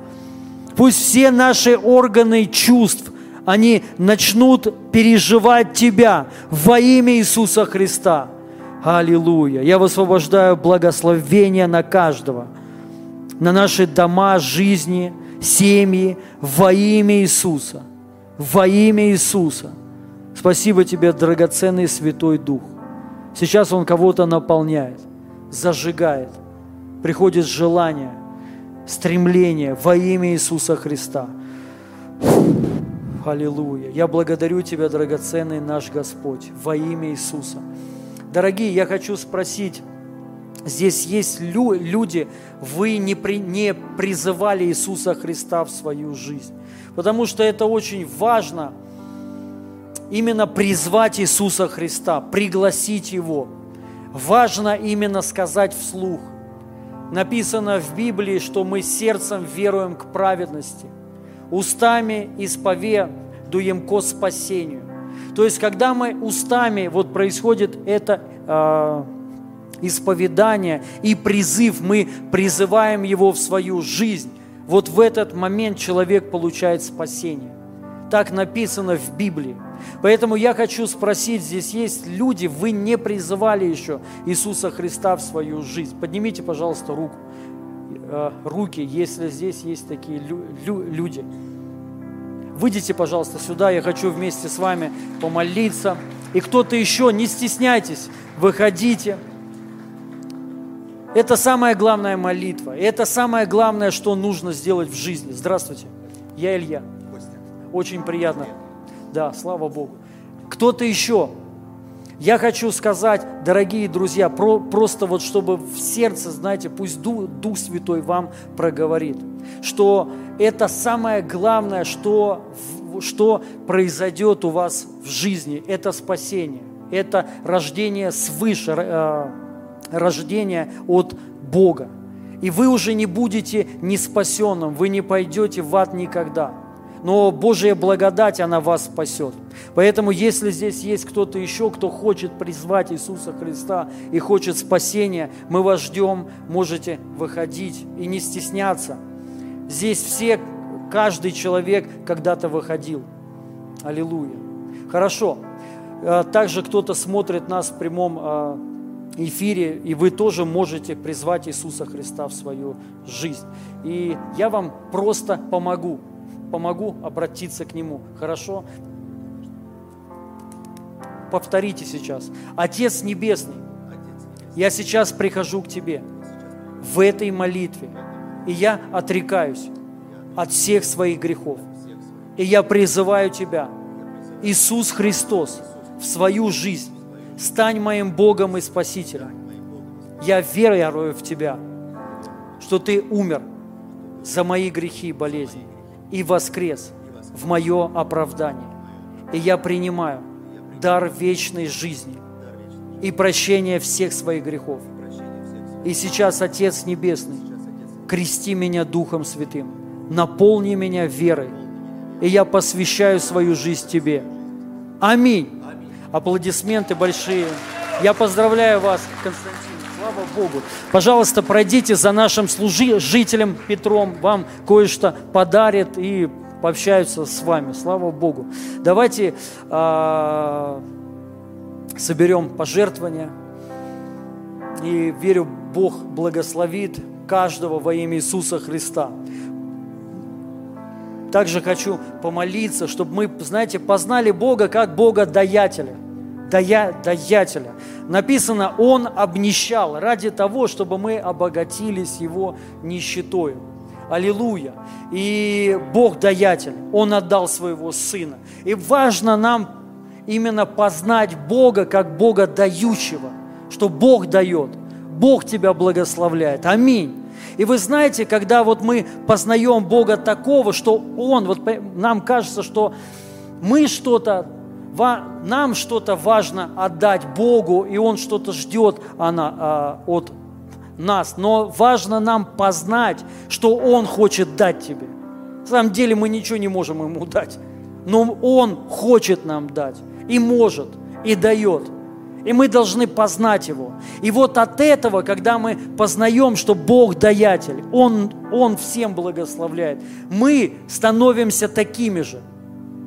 Пусть все наши органы чувств, они начнут переживать Тебя во имя Иисуса Христа. Аллилуйя. Я высвобождаю благословение на каждого, на наши дома, жизни, семьи во имя Иисуса. Во имя Иисуса. Спасибо Тебе, драгоценный Святой Дух. Сейчас Он кого-то наполняет, зажигает. Приходит желание, стремление во имя Иисуса Христа. Аллилуйя. Я благодарю Тебя, драгоценный наш Господь, во имя Иисуса. Дорогие, я хочу спросить, здесь есть лю- люди, вы не, при, не призывали Иисуса Христа в свою жизнь, потому что это очень важно – именно призвать Иисуса Христа, пригласить Его. Важно именно сказать вслух. Написано в Библии, что мы сердцем веруем к праведности, устами исповедуем ко спасению. То есть, когда мы устами, вот происходит это э, исповедание и призыв, мы призываем его в свою жизнь, вот в этот момент человек получает спасение. Так написано в Библии. Поэтому я хочу спросить, здесь есть люди, вы не призывали еще Иисуса Христа в свою жизнь. Поднимите, пожалуйста, руку, э, руки, если здесь есть такие люди. Выйдите, пожалуйста, сюда, я хочу вместе с вами помолиться. И кто-то еще, не стесняйтесь, выходите. Это самая главная молитва. Это самое главное, что нужно сделать в жизни. Здравствуйте, я Илья. Очень приятно. Да, слава Богу. Кто-то еще. Я хочу сказать, дорогие друзья, про, просто вот чтобы в сердце, знаете, пусть Дух, Дух Святой вам проговорит, что это самое главное, что, что произойдет у вас в жизни, это спасение, это рождение свыше, э, рождение от Бога. И вы уже не будете неспасенным, вы не пойдете в ад никогда – но Божья благодать, она вас спасет. Поэтому, если здесь есть кто-то еще, кто хочет призвать Иисуса Христа и хочет спасения, мы вас ждем, можете выходить и не стесняться. Здесь все, каждый человек когда-то выходил. Аллилуйя. Хорошо. А, также кто-то смотрит нас в прямом а, эфире, и вы тоже можете призвать Иисуса Христа в свою жизнь. И я вам просто помогу помогу обратиться к Нему. Хорошо? Повторите сейчас. Отец Небесный, я сейчас прихожу к Тебе в этой молитве, и я отрекаюсь от всех своих грехов. И я призываю Тебя, Иисус Христос, в свою жизнь. Стань моим Богом и Спасителем. Я верую в Тебя, что Ты умер за мои грехи и болезни и воскрес в мое оправдание. И я принимаю дар вечной жизни и прощение всех своих грехов. И сейчас, Отец Небесный, крести меня Духом Святым, наполни меня верой, и я посвящаю свою жизнь Тебе. Аминь. Аплодисменты большие. Я поздравляю вас, Константин. Слава Богу. Пожалуйста, пройдите за нашим служителем Петром, вам кое-что подарит и пообщаются с вами. Слава Богу. Давайте э, соберем пожертвования. И верю, Бог благословит каждого во имя Иисуса Христа. Также хочу помолиться, чтобы мы, знаете, познали Бога как Бога даятеля. Дая, даятеля. Написано, Он обнищал ради того, чтобы мы обогатились Его нищетою. Аллилуйя. И Бог даятель, Он отдал своего Сына. И важно нам именно познать Бога как Бога дающего, что Бог дает, Бог тебя благословляет. Аминь. И вы знаете, когда вот мы познаем Бога такого, что Он, вот нам кажется, что мы что-то нам что-то важно отдать Богу, и Он что-то ждет а, от нас. Но важно нам познать, что Он хочет дать тебе. На самом деле мы ничего не можем Ему дать. Но Он хочет нам дать. И может, и дает. И мы должны познать Его. И вот от этого, когда мы познаем, что Бог даятель, Он, Он всем благословляет, мы становимся такими же –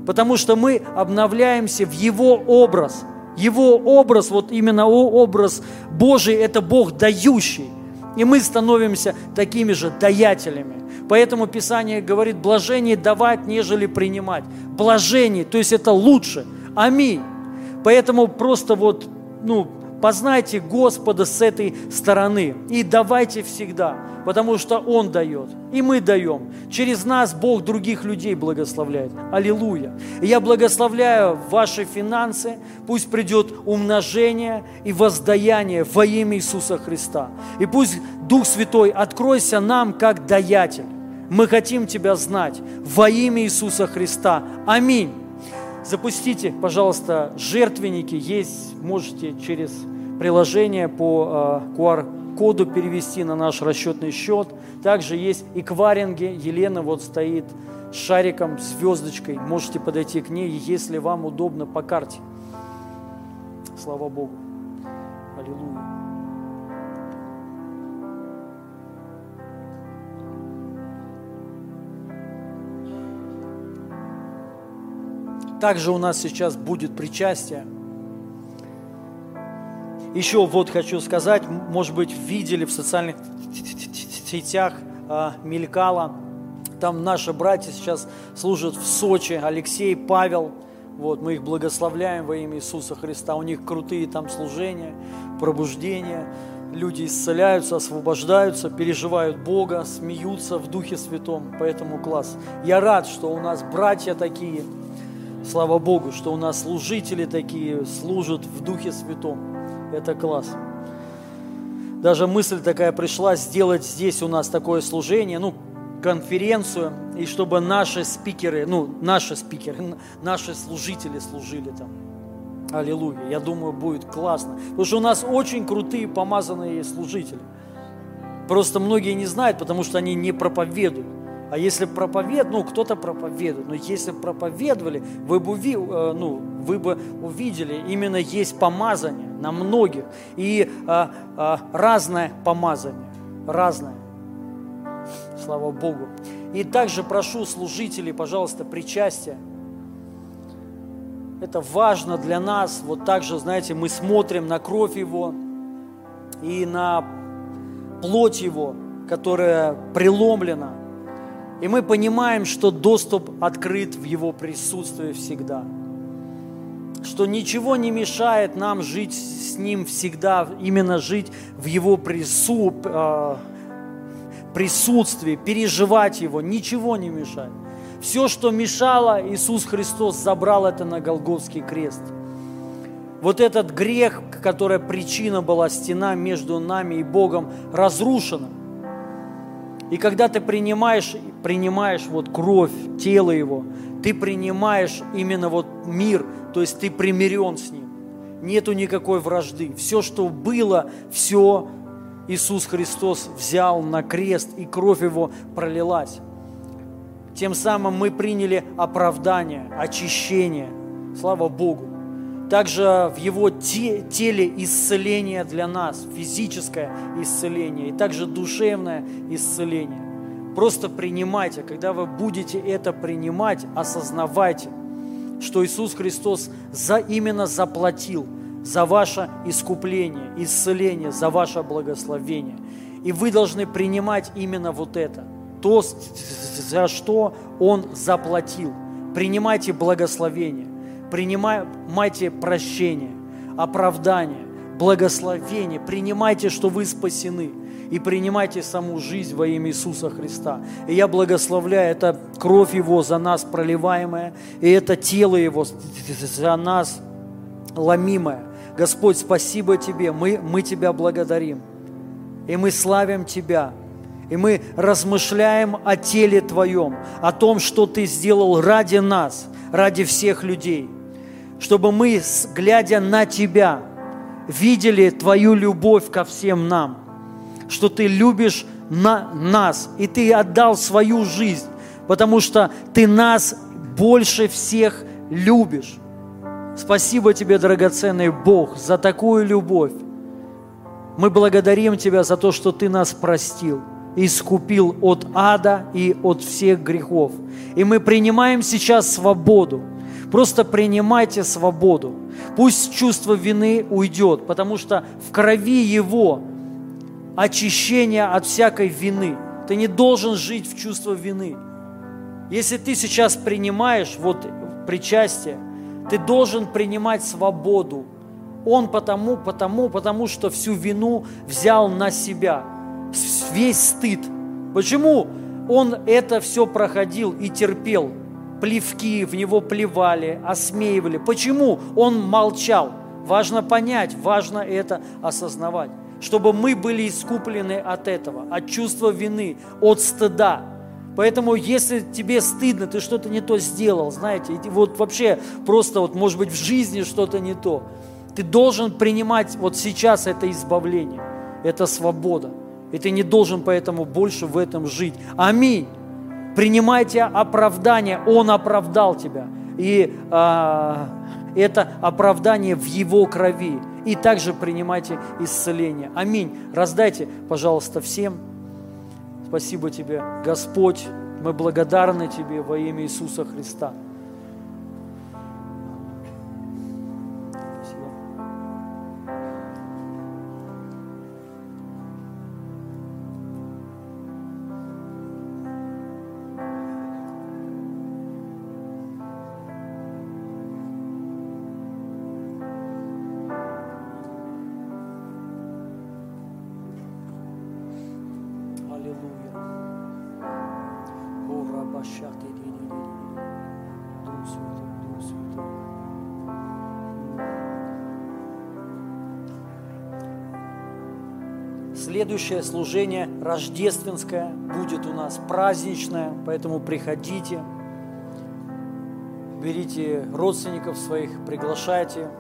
потому что мы обновляемся в Его образ. Его образ, вот именно образ Божий, это Бог дающий. И мы становимся такими же даятелями. Поэтому Писание говорит, блажение давать, нежели принимать. Блажение, то есть это лучше. Аминь. Поэтому просто вот, ну, познайте Господа с этой стороны и давайте всегда потому что Он дает, и мы даем. Через нас Бог других людей благословляет. Аллилуйя. Я благословляю ваши финансы, пусть придет умножение и воздаяние во имя Иисуса Христа. И пусть Дух Святой откройся нам как даятель. Мы хотим Тебя знать во имя Иисуса Христа. Аминь. Запустите, пожалуйста, жертвенники. Есть, можете через приложение по QR а, перевести на наш расчетный счет. Также есть экваринги. Елена вот стоит с шариком, звездочкой. Можете подойти к ней, если вам удобно по карте. Слава Богу. Аллилуйя. Также у нас сейчас будет причастие. Еще вот хочу сказать, может быть, видели в социальных сетях, а, мелькало, там наши братья сейчас служат в Сочи, Алексей, Павел, вот, мы их благословляем во имя Иисуса Христа, у них крутые там служения, пробуждения, люди исцеляются, освобождаются, переживают Бога, смеются в Духе Святом, поэтому класс. Я рад, что у нас братья такие, Слава Богу, что у нас служители такие служат в Духе Святом. Это класс. Даже мысль такая пришла сделать здесь у нас такое служение, ну, конференцию, и чтобы наши спикеры, ну, наши спикеры, наши служители служили там. Аллилуйя. Я думаю, будет классно. Потому что у нас очень крутые помазанные служители. Просто многие не знают, потому что они не проповедуют. А если проповед, ну, кто-то проповедует, но если проповедовали, вы бы, э, ну, вы бы увидели, именно есть помазание на многих. И а, а, разное помазание, разное. Слава Богу. И также прошу служителей, пожалуйста, причастия. Это важно для нас. Вот также, знаете, мы смотрим на кровь Его и на плоть Его, которая преломлена. И мы понимаем, что доступ открыт в Его присутствии всегда. Что ничего не мешает нам жить с Ним всегда, именно жить в Его прису, э, присутствии, переживать Его. Ничего не мешает. Все, что мешало, Иисус Христос забрал это на Голгофский крест. Вот этот грех, которая причина была, стена между нами и Богом, разрушена. И когда ты принимаешь, принимаешь вот кровь, тело Его, ты принимаешь именно вот мир, то есть ты примирен с Ним. Нету никакой вражды. Все, что было, все Иисус Христос взял на крест, и кровь Его пролилась. Тем самым мы приняли оправдание, очищение. Слава Богу. Также в Его те, теле исцеление для нас, физическое исцеление и также душевное исцеление. Просто принимайте, когда вы будете это принимать, осознавайте, что Иисус Христос за, именно заплатил за ваше искупление, исцеление, за ваше благословение. И вы должны принимать именно вот это – то, за что Он заплатил. Принимайте благословение, принимайте прощение, оправдание, благословение. Принимайте, что вы спасены и принимайте саму жизнь во имя Иисуса Христа. И я благословляю, это кровь Его за нас проливаемая, и это тело Его за нас ломимое. Господь, спасибо Тебе, мы, мы Тебя благодарим, и мы славим Тебя – и мы размышляем о теле Твоем, о том, что Ты сделал ради нас, ради всех людей, чтобы мы, глядя на Тебя, видели Твою любовь ко всем нам, что Ты любишь на нас, и Ты отдал свою жизнь, потому что Ты нас больше всех любишь. Спасибо Тебе, драгоценный Бог, за такую любовь. Мы благодарим Тебя за то, что Ты нас простил – искупил от ада и от всех грехов. И мы принимаем сейчас свободу. Просто принимайте свободу. Пусть чувство вины уйдет, потому что в крови Его очищение от всякой вины. Ты не должен жить в чувство вины. Если ты сейчас принимаешь вот причастие, ты должен принимать свободу. Он потому, потому, потому что всю вину взял на себя – весь стыд. Почему он это все проходил и терпел? Плевки в него плевали, осмеивали. Почему он молчал? Важно понять, важно это осознавать. Чтобы мы были искуплены от этого, от чувства вины, от стыда. Поэтому, если тебе стыдно, ты что-то не то сделал, знаете, вот вообще просто вот, может быть, в жизни что-то не то, ты должен принимать вот сейчас это избавление, это свобода. И ты не должен поэтому больше в этом жить. Аминь. Принимайте оправдание. Он оправдал тебя. И а, это оправдание в Его крови. И также принимайте исцеление. Аминь. Раздайте, пожалуйста, всем. Спасибо тебе, Господь. Мы благодарны Тебе во имя Иисуса Христа. Следующее служение рождественское будет у нас праздничное, поэтому приходите, берите родственников своих, приглашайте.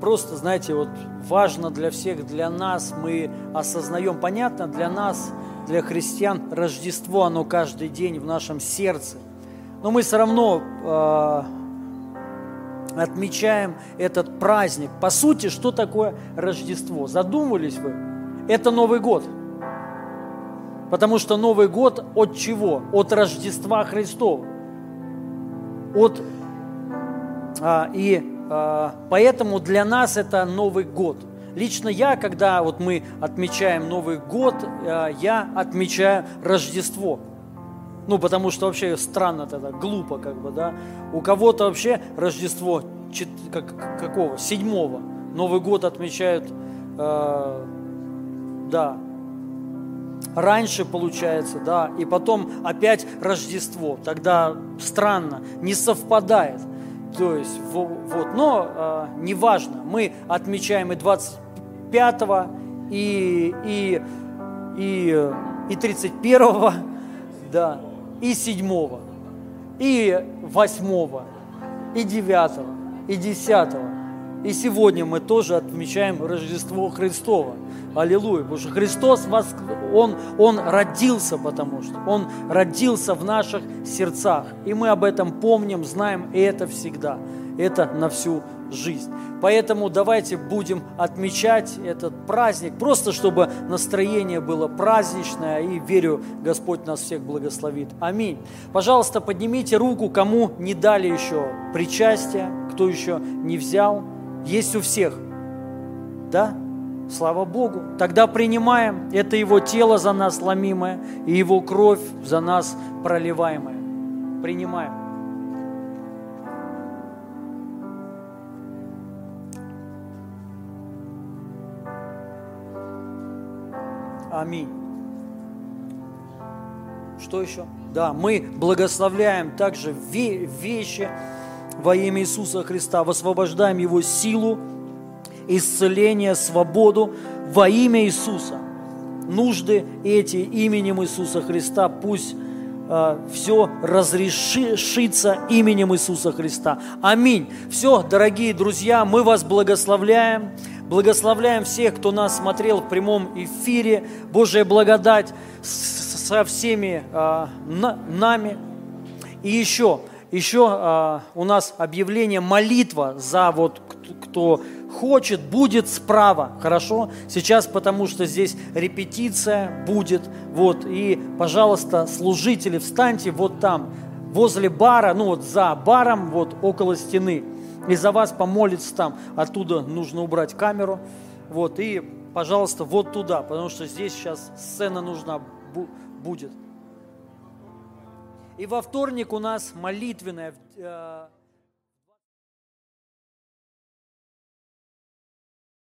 Просто, знаете, вот важно для всех, для нас, мы осознаем, понятно, для нас, для христиан, Рождество, оно каждый день в нашем сердце. Но мы все равно э, отмечаем этот праздник. По сути, что такое Рождество? Задумывались вы? Это Новый год. Потому что Новый год от чего? От Рождества Христова. От, а, и а, поэтому для нас это Новый год. Лично я, когда вот мы отмечаем Новый год, а, я отмечаю Рождество. Ну, потому что вообще странно тогда, глупо как бы, да. У кого-то вообще Рождество как, какого? Седьмого. Новый год отмечают, э, да, раньше получается, да, и потом опять Рождество. Тогда странно, не совпадает. То есть, вот, но э, неважно, мы отмечаем и 25 и, и, и, и 31 да, и 7 и 8 и 9 и 10. И сегодня мы тоже отмечаем Рождество Христово. Аллилуйя. Потому что Христос, он, он родился, потому что Он родился в наших сердцах. И мы об этом помним, знаем, и это всегда. Это на всю жизнь. Поэтому давайте будем отмечать этот праздник, просто чтобы настроение было праздничное, и верю, Господь нас всех благословит. Аминь. Пожалуйста, поднимите руку, кому не дали еще причастие, кто еще не взял. Есть у всех. Да? Слава Богу. Тогда принимаем. Это Его тело за нас ломимое, и Его кровь за нас проливаемая. Принимаем. Аминь. Что еще? Да, мы благословляем также вещи во имя Иисуса Христа, высвобождаем Его силу, исцеление, свободу во имя Иисуса. Нужды эти именем Иисуса Христа пусть э, все разрешится именем Иисуса Христа. Аминь. Все, дорогие друзья, мы вас благословляем. Благословляем всех, кто нас смотрел в прямом эфире. Божья благодать со всеми э, на, нами. И еще, еще э, у нас объявление молитва за вот кто хочет, будет справа, хорошо? Сейчас, потому что здесь репетиция будет, вот, и, пожалуйста, служители, встаньте вот там, возле бара, ну вот за баром, вот около стены, и за вас помолится там. Оттуда нужно убрать камеру. Вот, и, пожалуйста, вот туда, потому что здесь сейчас сцена нужна будет. И во вторник у нас молитвенная... Э,